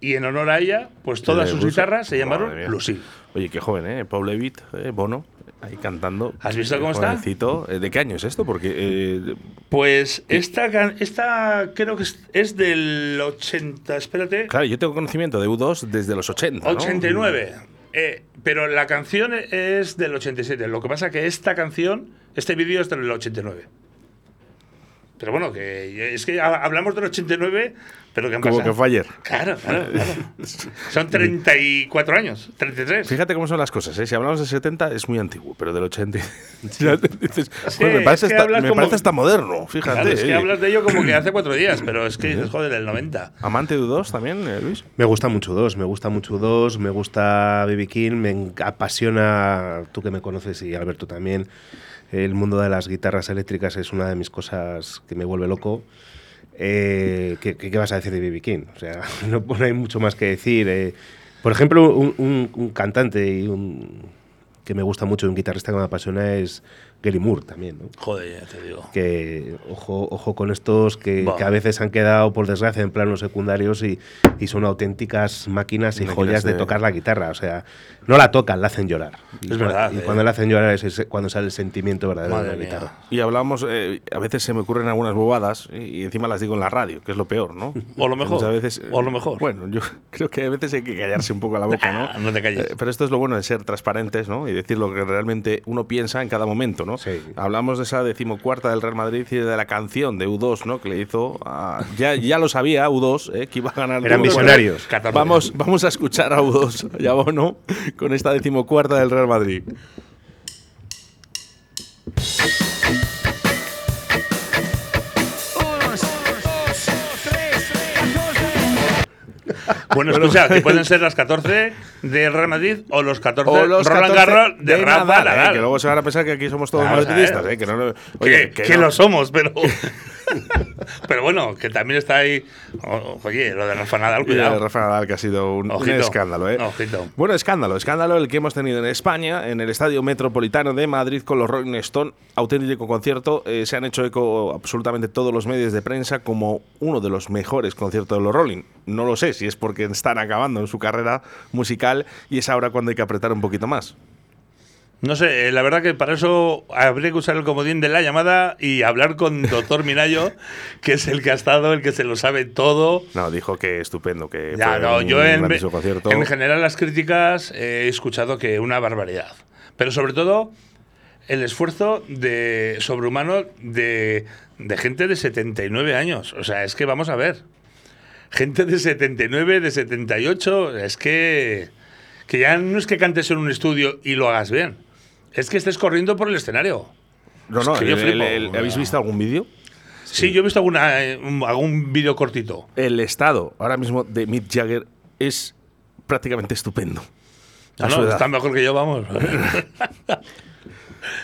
Y en honor a ella, pues todas sus guitarras se llamaron. Lucille. Oye, qué joven, ¿eh? Paul Levitt, eh, Bono, ahí cantando. ¿Has visto cómo está? Eh, ¿De qué año es esto? Porque eh, Pues esta, esta creo que es, es del 80, espérate, Claro, yo tengo conocimiento de U2 desde los 80. ¿no? 89. Eh, pero la canción es del 87. Lo que pasa que esta canción, este vídeo es del 89. Pero bueno, que es que ha- hablamos del 89, pero que han Como pasado. que fue ayer. Claro, claro, claro. Son 34 años, 33. Fíjate cómo son las cosas, ¿eh? Si hablamos del 70 es muy antiguo, pero del 80 ya te dices, Sí, "Joder, me parece, es que hasta, me como- parece hasta moderno, fíjate. Claro, es que eh. hablas de ello como que hace cuatro días, pero es que dices, joder, del 90. ¿Amante de U2 también, eh, Luis? Me gusta mucho dos, me gusta mucho dos, me gusta Baby King, me apasiona, tú que me conoces y Alberto también, el mundo de las guitarras eléctricas es una de mis cosas que me vuelve loco. Eh, ¿qué, vas a decir de Baby King? O sea, no, no hay mucho más que decir. eh. por ejemplo, un cantante y un, que me gusta mucho, un guitarrista que me apasiona es Gary Moore también, ¿no? Joder, ya te digo. que ojo, ojo con estos que, a veces han quedado, por desgracia, en planos secundarios y, y son auténticas máquinas y Máquinas joyas de de- tocar la guitarra. O sea, no la tocan, la hacen llorar. Y Es cua- verdad, Y eh. cuando la hacen llorar es ese- cuando sale el sentimiento verdadero Madre de la mía. guitarra. Y hablamos, eh, a veces se me ocurren algunas bobadas y, y encima las digo en la radio, que es lo peor, ¿no? O lo mejor, veces, eh, o lo mejor. Bueno, yo creo que a veces hay que callarse un poco la boca, ¿no? No te calles. Eh, pero esto es lo bueno de ser transparentes, ¿no? Y decir lo que realmente uno piensa en cada momento, ¿no? Sí. Hablamos de esa decimocuarta del Real Madrid y de la canción de U2, ¿no? Que le hizo a- ya, ya lo sabía U2, ¿eh? que iba a ganar. Eran visionarios. 14. Vamos, vamos a escuchar a U2 y a Bono con esta decimocuarta del Real Madrid. Bueno, escucha, que pueden ser las 14 de Real Madrid o los 14 O los Roland 14 Garros de, Rafa Nadal, ¿eh? Que luego se van a pensar que aquí somos todos Claro, madridistas, ¿sabes? ¿eh? que no, Que- oye, que, no- lo somos, pero. pero bueno, que también está ahí. Oye, lo de Rafa Nadal, y de cuidado. Rafa Nadal, que ha sido un, escándalo. ¿eh? Ojito. Bueno, escándalo, escándalo el que hemos tenido en España, en el Estadio Metropolitano de Madrid con los Rolling Stone, auténtico concierto. eh, se han hecho eco absolutamente todos los medios de prensa como uno de los mejores conciertos de los Rolling. No lo sé si es porque están acabando en su carrera musical y es ahora cuando hay que apretar un poquito más. No sé, eh, la verdad que para eso habría que usar el comodín de la llamada y hablar con doctor Minayo, que es el que ha estado, el que se lo sabe todo. No, dijo que estupendo, que Ya, fue no, un yo en, en general las críticas he escuchado que una barbaridad. Pero sobre todo el esfuerzo de sobrehumano de, de gente de 79 años. O sea, es que vamos a ver. Gente de 79, de 78, es que, que ya no es que cantes en un estudio y lo hagas bien. Es que estés corriendo por el escenario. No, Es no, el- flipo. el- el- ¿habéis visto algún vídeo? Sí, yo he visto alguna, eh, algún vídeo cortito. El estado ahora mismo de Mick Jagger es prácticamente estupendo. Ah, no, está mejor que yo, vamos.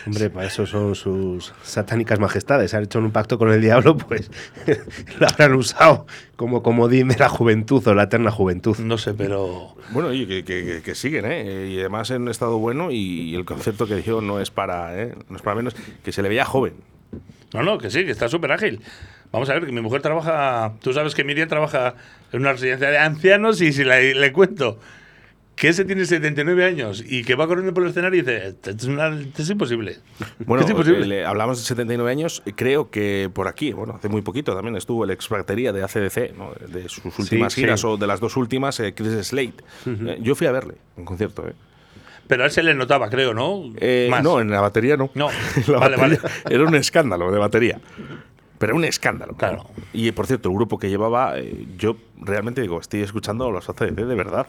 Hombre, para eso son sus satánicas majestades. Han hecho un pacto con el diablo, pues lo habrán usado como comodín de la juventud o la eterna juventud. No sé, pero. Bueno, oye, que, que- que- que siguen, ¿eh? Y además en un estado bueno y el concepto que dio no es para, ¿eh? No es para menos, que se le veía joven. No, no, que sí, que está súper ágil. Vamos a ver, que mi mujer trabaja. Tú sabes que Miriam trabaja en una residencia de ancianos y si le, le cuento que ese tiene 79 años y que va corriendo por el escenario y dice: es, una- esto es imposible. Bueno, es imposible. eh, le- hablamos de 79 años. y Creo que por aquí, bueno, hace muy poquito también estuvo el ex batería de ACDC, ¿no? de sus últimas sí. giras o de las dos últimas, eh, Chris Slade. Eh, yo fui a verle en concierto. ¿eh? Pero a él se le notaba, creo, ¿no? Eh, Más. no, en la batería no. No. La Vale, batería vale. Era un escándalo de batería. Pero un escándalo. Claro. Y por cierto, el grupo que llevaba, eh, yo realmente digo, estoy escuchando los ACDC de verdad.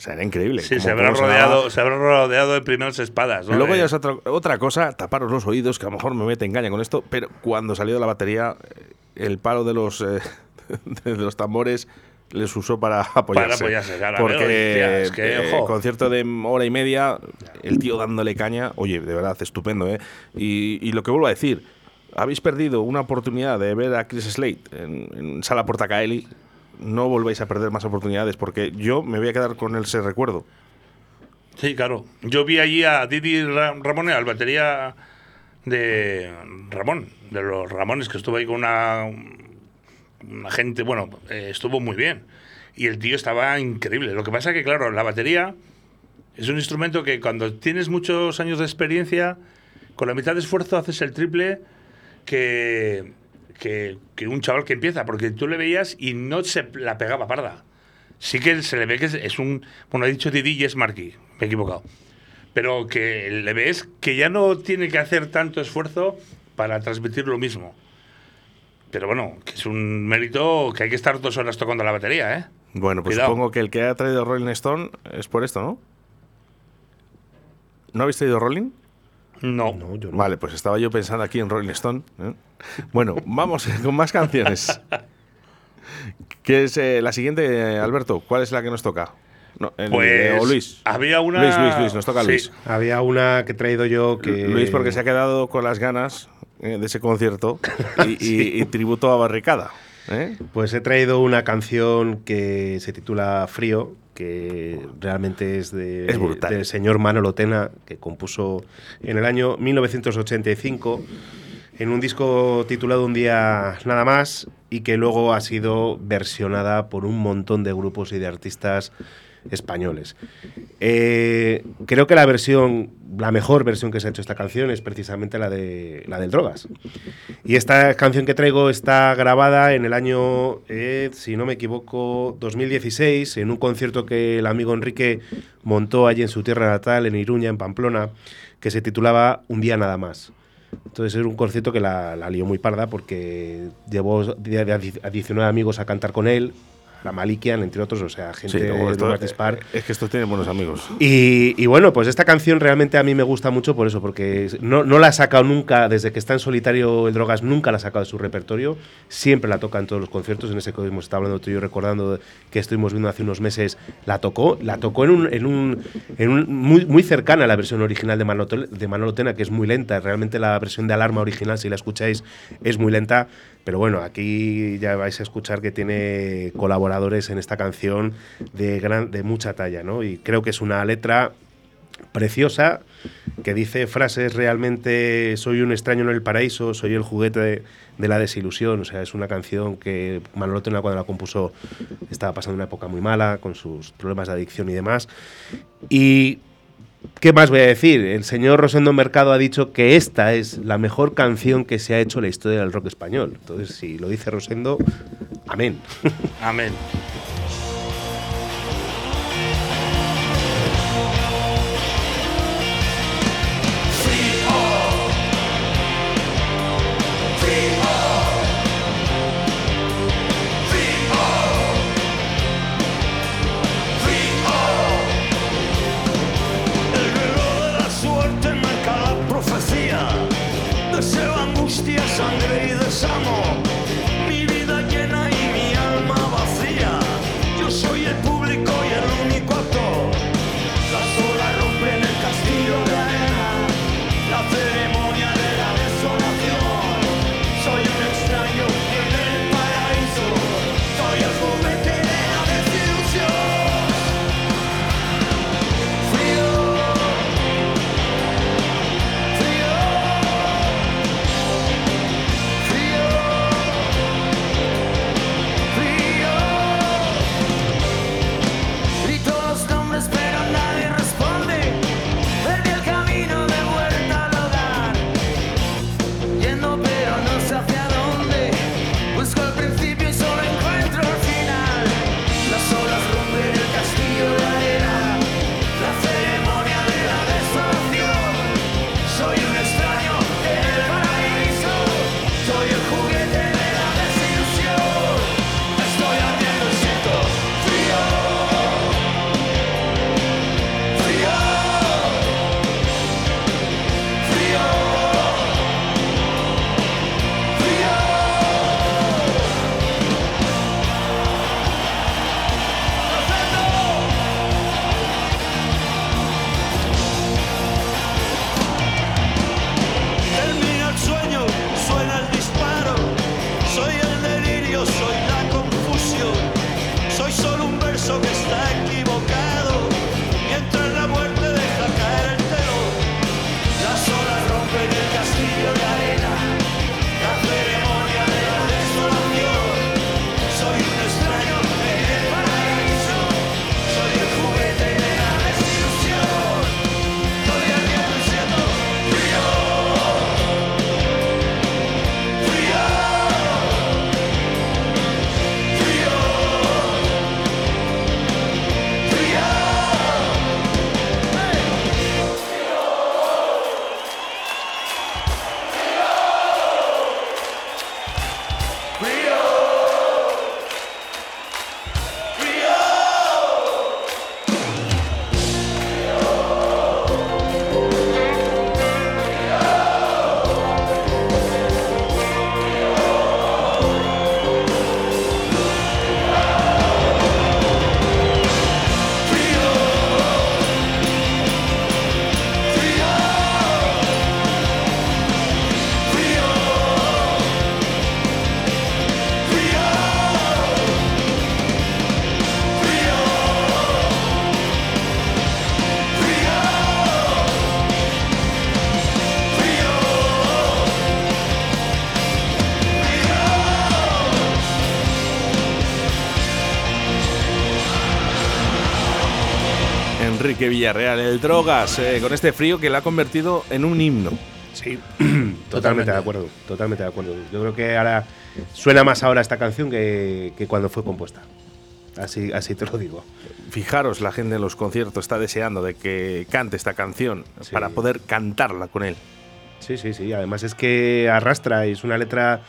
O sea, era increíble. Sí, se habrá, rodeado, se habrá rodeado de primeras espadas. ¿no? Luego ya es otra, otra cosa, taparos los oídos, que a lo mejor me mete engaña con esto, pero cuando salió de la batería, eh, el palo de los, eh, de los tambores les usó para apoyarse. apoyarse, claro, Porque es que, eh, concierto de hora y media, el tío dándole caña, oye, de verdad, estupendo, ¿eh? Y, y lo que vuelvo a decir, habéis perdido una oportunidad de ver a Chris Slade en, en Sala Portacaeli, no volvéis a perder más oportunidades, porque yo me voy a quedar con ese recuerdo. Sí, claro. Yo vi allí a Didi Ra- Ramón, al batería de Ramón, de los Ramones, que estuvo ahí con una, gente, bueno, eh, estuvo muy bien. Y el tío estaba increíble. Lo que pasa que, claro, la batería es un instrumento que cuando tienes muchos años de experiencia, con la mitad de esfuerzo haces el triple que, que, que un chaval que empieza, porque tú le veías y no se la pegaba parda. Sí que se le ve que es, es un... Bueno, he dicho Didi y es Marquis, me he equivocado. Pero que le ves que ya no tiene que hacer tanto esfuerzo para transmitir lo mismo. Pero bueno, que es un mérito que hay que estar dos horas tocando la batería, ¿eh? Bueno, pues Cuidado. supongo que el que ha traído Rolling Stone es por esto, ¿no? ¿No habéis traído Rolling? No. No, yo no. Vale, pues estaba yo pensando aquí en Rolling Stone. ¿eh? Bueno, vamos con más canciones. ¿Qué es eh, la siguiente, eh, Alberto? ¿Cuál es la que nos toca? No, el- Pues eh, o Luis. había una... Luis, Luis, Luis, nos toca Sí. Luis. Había una que he traído yo que. Luis porque se ha quedado con las ganas eh, de ese concierto y, y- y tributo a Barricada. ¿eh? Pues he traído una canción que se titula Frío, que realmente es, de, Es brutal. del señor Manolo Tena, que compuso en el año 1985 en un disco titulado Un día nada más y que luego ha sido versionada por un montón de grupos y de artistas españoles. Eh, creo que la versión, la mejor versión que se ha hecho esta canción es precisamente la de la del Drogas. Y esta canción que traigo está grabada en el año, eh, si no me equivoco, 2016, en un concierto que el amigo Enrique montó allí en su tierra natal, en Iruña, en Pamplona, que se titulaba Un día nada más. Entonces era un concierto que la, la lió muy parda porque llevó a 19 amigos a cantar con él, la Malikian, entre otros, o sea, gente Sí, de esto- Dispar. es que estos tienen buenos amigos. Y, y bueno, pues esta canción realmente a mí me gusta mucho por eso, porque no, no la ha sacado nunca, desde que está en solitario el Drogas, nunca la ha sacado de su repertorio, siempre la toca en todos los conciertos, en ese que hemos estado hablando tú y yo recordando que estuvimos viendo hace unos meses, la tocó, la tocó en un, en un, en un- muy, muy cercana a la versión original de Manolo, de Manolo Tena, que es muy lenta, realmente la versión de Alarma original, si la escucháis, es muy lenta, pero bueno, aquí ya vais a escuchar que tiene colaboradores en esta canción de, gran, de mucha talla, ¿no? Y creo que es una letra preciosa que dice frases realmente soy un extraño en el paraíso, soy el juguete de, la desilusión, o sea, es una canción que Manolo Tena cuando la compuso estaba pasando una época muy mala con sus problemas de adicción y demás. Y ¿Qué más voy a decir? El señor Rosendo Mercado ha dicho que esta es la mejor canción que se ha hecho en la historia del rock español. Entonces, si lo dice Rosendo, amén. Amén. Enrique Villarreal, el Drogas, eh, con este frío que la ha convertido en un himno. Sí, totalmente de acuerdo, totalmente de acuerdo. Yo creo que ahora suena más ahora esta canción que, que cuando fue compuesta. Así, así te lo digo. Fijaros, la gente en los conciertos está deseando de que cante esta canción Sí. para poder cantarla con él. Sí, sí, sí. Además es que arrastra y es una letra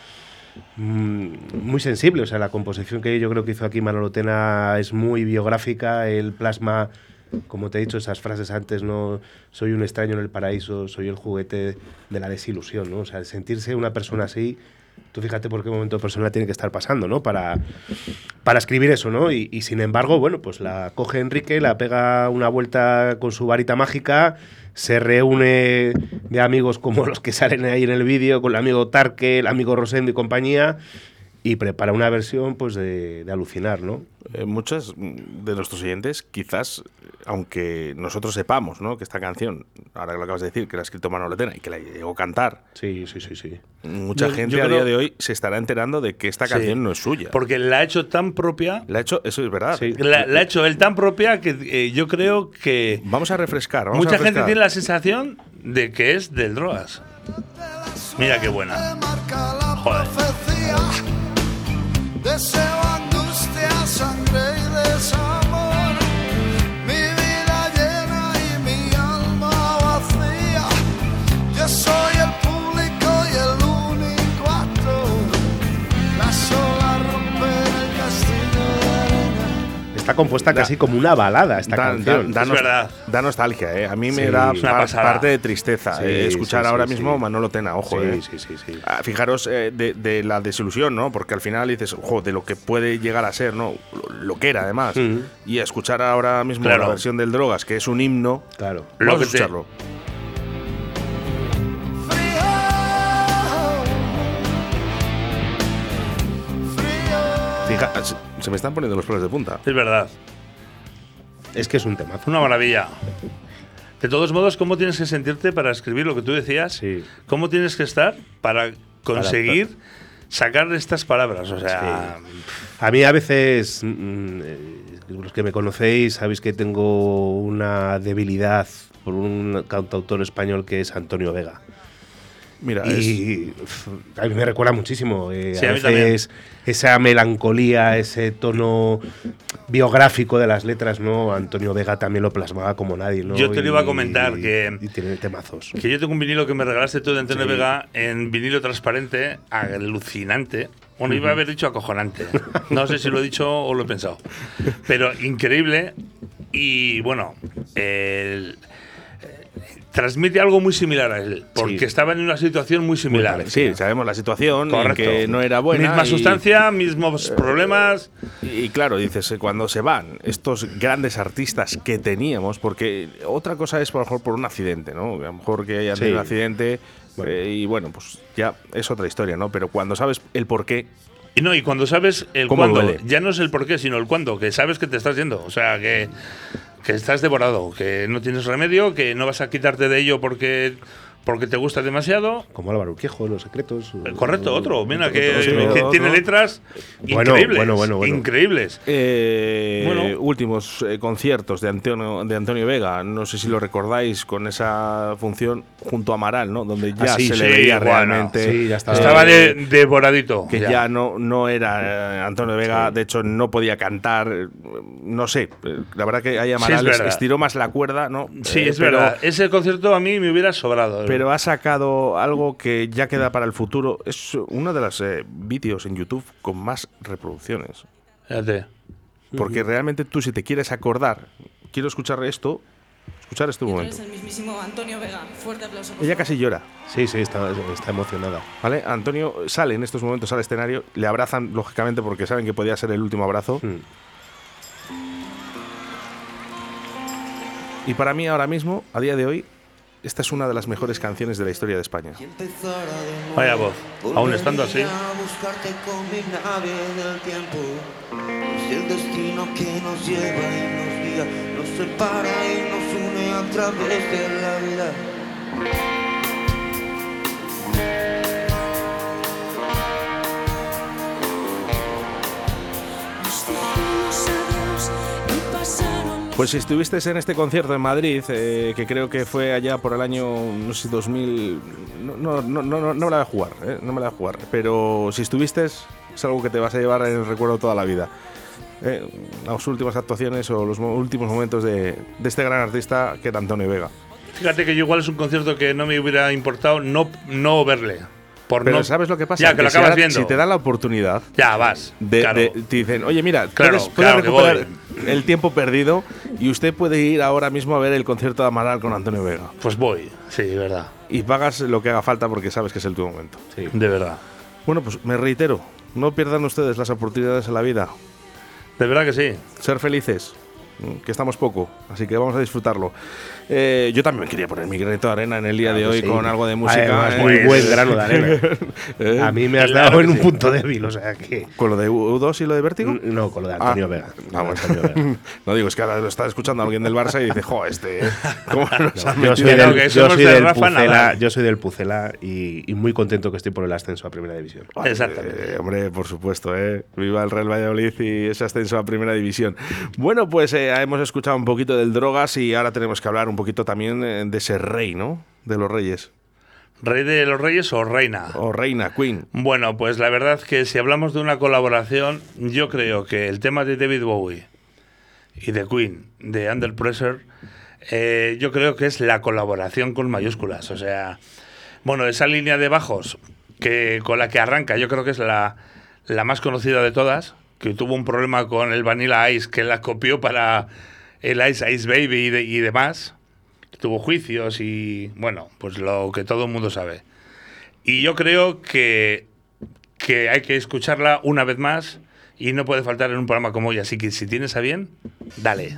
mm, muy sensible. O sea, la composición que yo creo que hizo aquí Manolo Tena es muy biográfica. El plasma, como te he dicho, esas frases antes, no soy un extraño en el paraíso, soy el juguete de la desilusión, ¿no? O sea, sentirse una persona así. Tú fíjate por qué momento personal tiene que estar pasando, ¿no? Para, para escribir eso, ¿no? Y, y sin embargo, bueno, pues la coge Enrique, la pega una vuelta con su varita mágica, se reúne de amigos como los que salen ahí en el vídeo, con el amigo Tarque, el amigo Rosendo y compañía, y prepara una versión pues de, de alucinar, ¿no? Eh, muchos de nuestros oyentes, quizás, aunque nosotros sepamos ¿no? que esta canción, ahora que lo acabas de decir, que la ha escrito Manolo Tena y que la llegó a cantar, Sí, sí, sí, sí. mucha Yo- gente yo a creo- día de hoy se estará enterando de que esta Sí. canción no es suya. Porque la ha hecho tan propia. La ha hecho, eso es verdad. Sí. La, la ha hecho él tan propia que eh, yo creo que Vamos a refrescar. Vamos mucha a gente refrescar. tiene la sensación de que es del drogas. Mira qué buena. Joder. desceu a Está compuesta casi como una balada esta Da, canción. da- da Es verdad. da nostalgia, ¿eh? A mí me Sí. da par- parte de tristeza Sí, eh, escuchar sí, ahora sí, mismo sí. Manolo Tena, ojo, sí, ¿eh? sí, sí, sí. Ah, Fijaros eh, de, de la desilusión, ¿no? Porque al final dices, ojo, de lo que puede llegar a ser, ¿no? Lo, lo que era, además. Y a escuchar ahora mismo Claro. la versión del Drogas, que es un himno. Claro. Lo Vamos a escucharlo. Fija, se, me están poniendo los pelos de punta. Es verdad. Es que es un temazo. Una maravilla. De todos modos, ¿cómo tienes que sentirte para escribir lo que tú decías? Sí. ¿Cómo tienes que estar para conseguir sacar estas palabras? O sea, A mí a veces, mm, eh, los que me conocéis, sabéis que tengo una debilidad por un cantautor español que es Antonio Vega. Mira, Y a mí me recuerda muchísimo. eh, Sí, a a mí veces esa melancolía, ese tono biográfico de las letras, ¿no? Antonio Vega también lo plasmaba como nadie, ¿no? Yo te lo iba a Y- comentar, que- Y tiene temazos. que yo tengo un vinilo que me regalaste tú de Antonio Sí. Vega en vinilo transparente, alucinante. Bueno, iba a haber dicho acojonante. No sé si lo he dicho o lo he pensado. Pero increíble. Y bueno, el- transmite algo muy similar a él. Porque Sí. estaba en una situación muy similar. sí, sabemos la situación, Correcto. que no era buena. Misma y- sustancia, mismos problemas. Y claro, dices, eh, cuando se van estos grandes artistas que teníamos, porque otra cosa es por lo mejor por un accidente, ¿no? A lo mejor que hayan Sí. tenido un accidente Bueno. eh, y bueno, pues ya es otra historia, ¿no? Pero cuando sabes el por qué, Y no, y cuando sabes el ¿Cómo cuándo, duele? ya no es el por qué, sino el cuándo, que sabes que te estás yendo. O sea, que, que estás devorado, que no tienes remedio, que no vas a quitarte de ello porque, porque te gusta demasiado. Como Álvaro Urquijo, Los Secretos. Eh, Correcto, otro. Mira, que, otro, que otro. tiene letras Bueno, increíbles. bueno, bueno, bueno. Increíbles. Eh, Bueno. últimos eh, conciertos de Antonio, de Antonio Vega, no sé si lo recordáis con esa función junto a Amaral, ¿no? Donde ya Ah, sí, se sí, le veía bueno, realmente. sí, ya estaba. Estaba de- devoradito. que ya, no, no era eh, Antonio Vega, de hecho no podía cantar, no sé, la verdad que ahí Amaral estiró más la cuerda, ¿no? Sí, Eh, es pero- verdad. Ese concierto a mí me hubiera sobrado. Pero ha sacado algo que ya queda para el futuro. Es uno de los eh, vídeos en YouTube con más reproducciones. Fíjate. Porque realmente tú, si te quieres acordar, quiero escuchar esto, escuchar este Tú momento. eres el mismísimo Antonio Vega. Fuerte aplauso. Ella casi llora, Sí, sí, está, está emocionada. ¿vale? Antonio sale en estos momentos al escenario, le abrazan, lógicamente, porque saben que podía ser el último abrazo. Mm. Y para mí, ahora mismo, a día de hoy, esta es una de las mejores canciones de la historia de España. Vaya voz. Aún estando así. a Pues si estuviste en este concierto en Madrid, eh, que creo que fue allá por el año, no sé, 2000... No, no, no, no, no me la voy a jugar, eh, no me la voy a jugar. Pero si estuviste, es algo que te vas a llevar en el recuerdo toda la vida. Eh, las últimas actuaciones o los mo- últimos momentos de, de este gran artista que era Antonio Vega. Fíjate que yo igual es un concierto que no me hubiera importado no, no verle. Por Pero no, ¿sabes lo que pasa? Ya, que lo si acabas ahora- viendo. Si te dan la oportunidad, Ya, vas. de, claro. de- te dicen, oye, mira, Claro, puedes, puedes claro recuperar el tiempo perdido y usted puede ir ahora mismo a ver el concierto de Amaral con Antonio Vega. Pues voy, sí, de verdad. Y pagas lo que haga falta porque sabes que es el tu momento. De verdad. Bueno, pues me reitero, no pierdan ustedes las oportunidades en la vida. De verdad que sí. Ser felices, que estamos poco, así que vamos a disfrutarlo. Eh, yo también quería poner mi granito de arena en el día de Claro que hoy sí. con algo de música. Además, ¿eh? muy Pues- buen grano de arena. ¿Eh? A mí me has Claro dado en un sí. punto débil, o sea que. ¿Con lo de U2 y lo de Vértigo? No, con lo de Antonio Ah, Vega. ah, Con bueno. Antonio Vega. No digo, es que ahora lo está escuchando alguien del Barça y dice, jo, este, ¿cómo nos han Yo soy, del, que yo soy de del Rafa Pucela, yo soy del Pucela y, y muy contento que estoy por el ascenso a Primera División. Exactamente. Eh, hombre, por supuesto, ¿eh? Viva el Real Valladolid y ese ascenso a Primera División. Bueno, pues eh, hemos escuchado un poquito del Drogas y ahora tenemos que hablar un poquito también eh, de ese rey, ¿no? De los reyes. ¿Rey de los Reyes o Reina? O reina, Queen. Bueno, pues la verdad que si hablamos de una colaboración, yo creo que el tema de David Bowie y de Queen, de Under Pressure, eh, yo creo que es la colaboración con mayúsculas. O sea, bueno, esa línea de bajos que con la que arranca, yo creo que es la, la más conocida de todas, que tuvo un problema con el Vanilla Ice, que la copió para el Ice Ice Baby y, de- y demás. Tuvo juicios y, bueno, pues lo que todo el mundo sabe. Y yo creo que, que hay que escucharla una vez más y no puede faltar en un programa como hoy. Así que si tienes a bien, dale.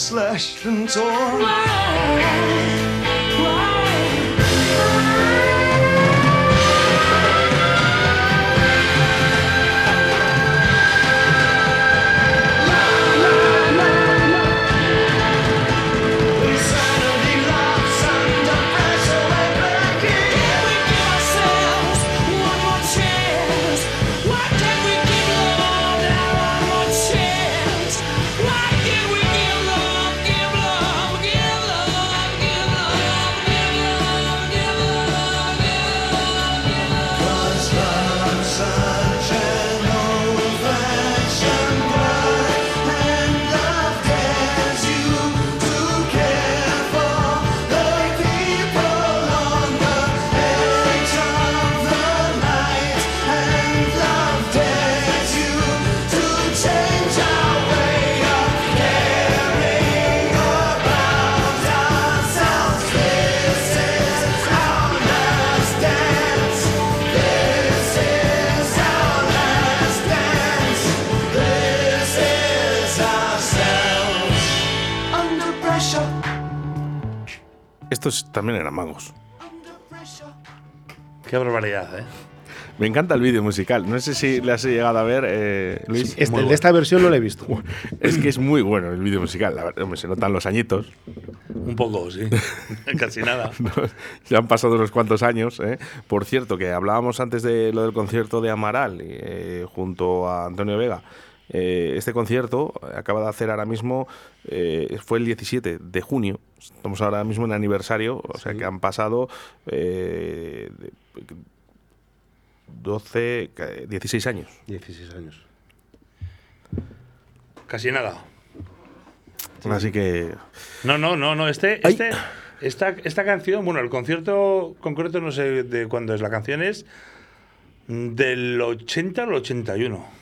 Slashed and torn. Estos también eran magos. Qué barbaridad, ¿eh? Me encanta el vídeo musical. No sé si le has llegado a ver, eh, Luis. Este, el de esta versión no lo he visto. Es que es muy bueno el vídeo musical. La verdad, se notan los añitos. Un poco, sí. Casi nada. ya han pasado unos cuantos años. ¿eh? Por cierto, que hablábamos antes de lo del concierto de Amaral eh, junto a Antonio Vega. Eh, este concierto acaba de hacer ahora mismo, eh, fue el 17 de junio. Estamos ahora mismo en aniversario, o sea que han pasado eh, de- 12, ca- 16 años. 16 años. Casi nada. Así que No, no, no, no. Este, este, esta, esta canción, bueno, el concierto concreto no sé de cuándo es. La canción es del 80 al 81.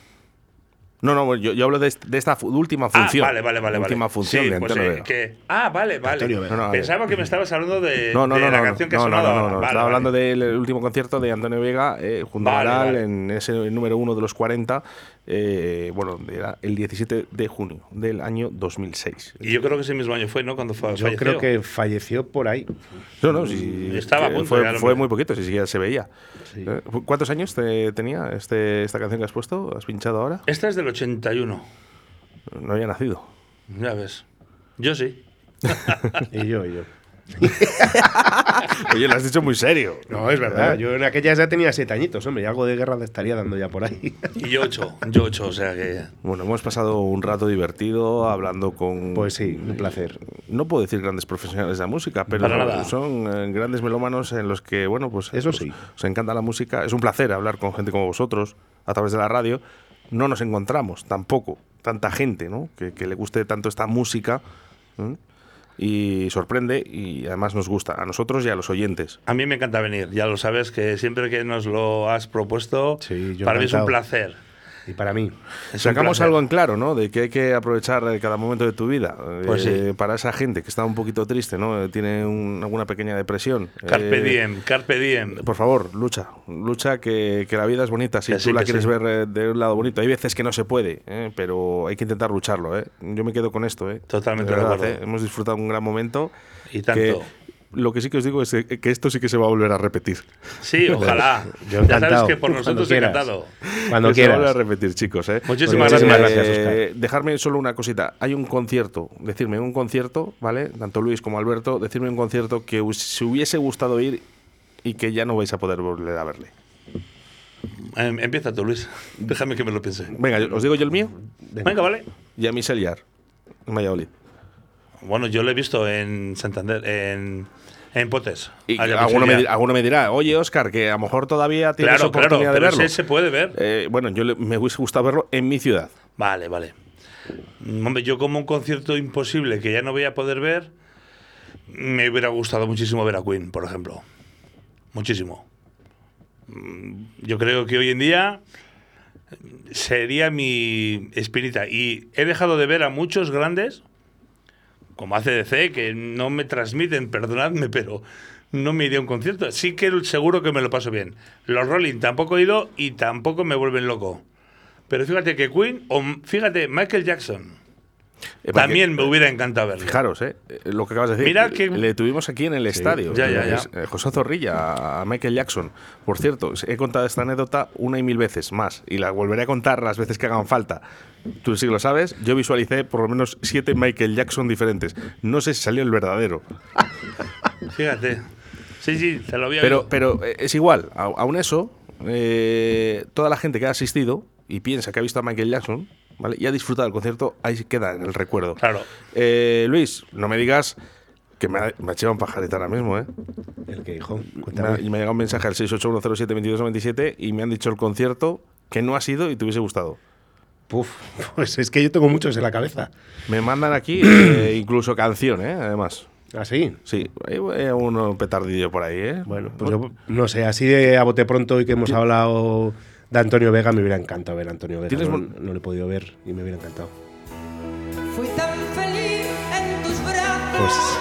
No, no, yo, yo hablo de, est- de esta fu- última función. Ah, vale, vale, vale. Última vale. función Sí, de pues, eh, que- ah, vale, vale. No, no, Pensaba que me estabas hablando de, No, no, de no, la no, canción que ha sonado no, no, no. Vale, Estaba vale. hablando del último concierto de Antonio Vega eh, junto Vale, a vale. en ese número uno de los 40, eh, bueno, era el 17 de junio del año 2006. Y yo creo que ese mismo año fue, ¿no? Cuando fa- Yo falleció. creo que falleció por ahí. No, no, sí, Estaba a que punto fue, fue muy poquito, si siquiera se veía. Sí. Eh, ¿Cuántos años te- tenía este, esta canción que has puesto? ¿Has pinchado ahora? Esta es del 81. No había nacido. Ya ves. Yo sí. Y yo, y yo. Oye, lo has dicho muy serio. No, es verdad. Yo en aquella ya tenía siete añitos, hombre, y algo de guerra le estaría dando ya por ahí. Y yo ocho. Yo ocho, o sea que. Bueno, hemos pasado un rato divertido hablando con. Pues sí, un placer. No puedo decir grandes profesionales de la música, pero Para nada. son eh, grandes melómanos en los que, bueno, pues. Eso os- sí. Os encanta la música. Es un placer hablar con gente como vosotros a través de la radio. No nos encontramos tampoco tanta gente, ¿no? Que, que le guste tanto esta música. ¿eh? Y sorprende y además nos gusta a nosotros y a los oyentes. A mí me encanta venir. Ya lo sabes que siempre que nos lo has propuesto, Sí, para mí es un placer. Y para mí. Es Sacamos algo en claro, ¿no? De que hay que aprovechar eh, cada momento de tu vida. Pues Eh, sí. Para esa gente que está un poquito triste, ¿no? Eh, Tiene un- alguna pequeña depresión. Carpe Eh, diem, carpe diem. Por favor, lucha. Lucha que, que la vida es bonita. Si Que tú sí, la quieres sí. ver eh, de un lado bonito. Hay veces que no se puede, ¿eh? pero hay que intentar lucharlo. ¿eh? Yo me quedo con esto. ¿eh? Totalmente de verdad, acuerdo. ¿eh? Hemos disfrutado un gran momento. Y tanto. que lo que sí que os digo es que esto sí que se va a volver a repetir. Sí, ojalá. Yo ya sabes encantado. que por nosotros quieras. encantado. Cuando Que se va a quieras. volver a repetir, chicos. ¿eh? Muchísimas gracias. muchísimas gracias, Eh, dejarme solo una cosita. Hay un concierto, decirme un concierto, ¿vale? Tanto Luis como Alberto, decirme un concierto que os si hubiese gustado ir y que ya no vais a poder volver a verle. Em, empieza tú, Luis. Déjame que me lo piense. Venga, os digo yo el mío. Venga, vale. Yami Sellar, en Valladolid. Bueno, yo lo he visto en Santander, en, en Potes. Y alguno, me, dirá- alguno me dirá, oye, Oscar, que a lo mejor todavía tienes Claro, claro, oportunidad pero de verlo. ese se puede ver. Eh, bueno, yo le- me hubiese gustado verlo en mi ciudad. Vale, vale. Mm, Hombre, yo como un concierto imposible que ya no voy a poder ver, me hubiera gustado muchísimo ver a Queen, por ejemplo. Muchísimo. Mm, Yo creo que hoy en día sería mi espinita. Y he dejado de ver a muchos grandes, como ACDC, que no me transmiten, perdonadme, pero no me iría a un concierto. Sí que seguro que me lo paso bien. Los Rolling tampoco he ido y tampoco me vuelven loco. Pero fíjate que Queen, o fíjate, Michael Jackson, Eh, también me hubiera encantado verlo. Fijaros, eh, eh, lo que acabas de decir. Mira que- Le tuvimos aquí en el estadio. ya, ya, ya. Eh, José Zorrilla, a Michael Jackson. Por cierto, he contado esta anécdota una y mil veces más. Y la volveré a contar las veces que hagan falta. Tú sí lo sabes. Yo visualicé por lo menos siete Michael Jackson diferentes. No sé si salió el verdadero. Fíjate. Sí, sí, se lo había Pero, pero eh, es igual. Aún eso, eh, toda la gente que ha asistido y piensa que ha visto a Michael Jackson ¿vale? y ha disfrutado del concierto, ahí queda en el recuerdo. Claro. Eh, Luis, no me digas que me ha, me ha echado un pajarito ahora mismo, ¿eh? El que dijo. Me ha, Cuéntame. y me ha llegado un mensaje al 681072297 y me han dicho el concierto que no ha sido y te hubiese gustado. Puf, pues es que yo tengo muchos en la cabeza. Me mandan aquí eh, incluso canción, ¿eh? Además. ¿Ah, sí? Sí, hay uno petardillo por ahí, ¿eh? Bueno, pues yo no sé, así de a bote pronto y que hemos hablado de Antonio Vega, me hubiera encantado ver a Antonio Vega. ¿Tienes No, lo he podido ver y me hubiera encantado. Fui tan feliz en tus brazos.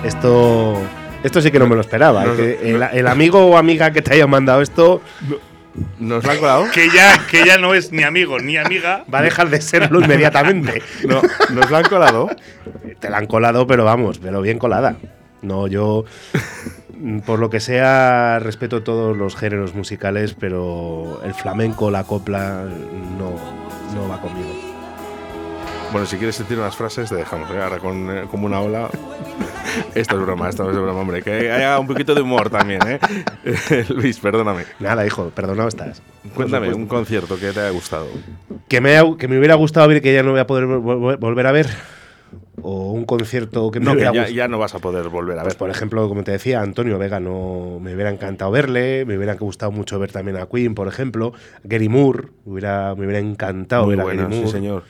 Pues esto, esto sí que no me lo esperaba. No, que no, el, el amigo o amiga que te haya mandado esto ¿Nos lo han colado? Que ya, que ya no es ni amigo ni amiga. va a dejar de serlo inmediatamente. No, ¿Nos lo han colado? Te la han colado, pero vamos, pero bien colada. No, yo, por lo que sea, respeto todos los géneros musicales, pero el flamenco, la copla, no, no va conmigo. Bueno, si quieres decir unas frases, te dejamos. ¿eh? Ahora con eh, como una ola. Esto es broma, esto es broma, hombre. Que haya un poquito de humor también, ¿eh? Luis, perdóname. Nada, hijo, perdonado estás. Cuéntame un concierto que te haya gustado. Que me, que me hubiera gustado ver que ya no voy a poder vol- vol- volver a ver. O un concierto que me No, que hubiera ya, gustado. ya no vas a poder volver a Pues ver. por ejemplo, como te decía, Antonio Vega no me hubiera encantado verle, me hubiera gustado mucho ver también a Queen, por ejemplo, Gary Moore, me hubiera, me hubiera encantado Muy ver a buena, Gary sí, Moore. señor.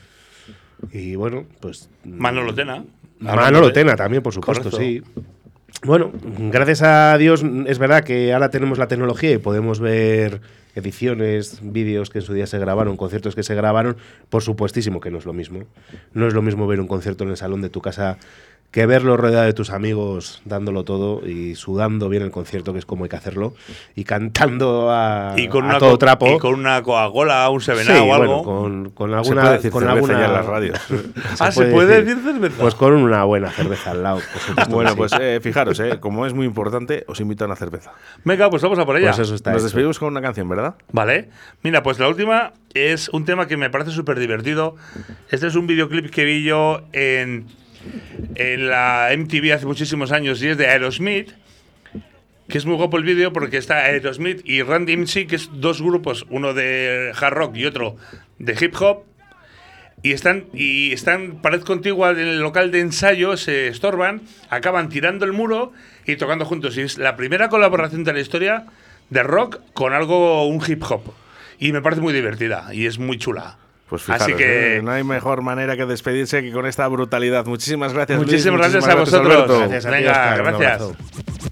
Y bueno, pues Manolo Tena. Manolo Tena también, por supuesto, Correcto. sí. Bueno, gracias a Dios es verdad que ahora tenemos la tecnología y podemos ver ediciones, vídeos que en su día se grabaron, conciertos que se grabaron, por supuestísimo que no es lo mismo. No es lo mismo ver un concierto en el salón de tu casa que verlo rodeado de tus amigos dándolo todo y sudando bien el concierto, que es como hay que hacerlo, y cantando a, Y con, a una todo trapo. y con una Coca-Cola, un Sí, Seven o algo. bueno, con, con Se alguna, puede decir con cerveza alguna ya en las radios. Ah, ¿se puede decir cerveza? Pues con una buena cerveza al lado. Bueno, sí. pues eh, fijaros, eh, como es muy importante, os invito a una cerveza. Venga, pues vamos a por ella. Pues eso está Nos hecho. despedimos con una canción, ¿verdad? Vale. Mira, pues la última es un tema que me parece súper divertido. Este es un videoclip que vi yo en, en la MTV hace muchísimos años y es de Aerosmith. Que es muy guapo el vídeo porque está Aerosmith y Randy MC, que es dos grupos, uno de hard rock y otro de hip hop. Y están, y están pared contigua en el local de ensayo, se estorban, acaban tirando el muro y tocando juntos. Y es la primera colaboración de la historia de rock con algo, un hip hop. Y me parece muy divertida y es muy chula. Pues fijaros, Así que eh, no hay mejor manera que despedirse que con esta brutalidad. Muchísimas gracias, Luis, muchísimas gracias a muchísimas vosotros. Gracias a Venga, gracias.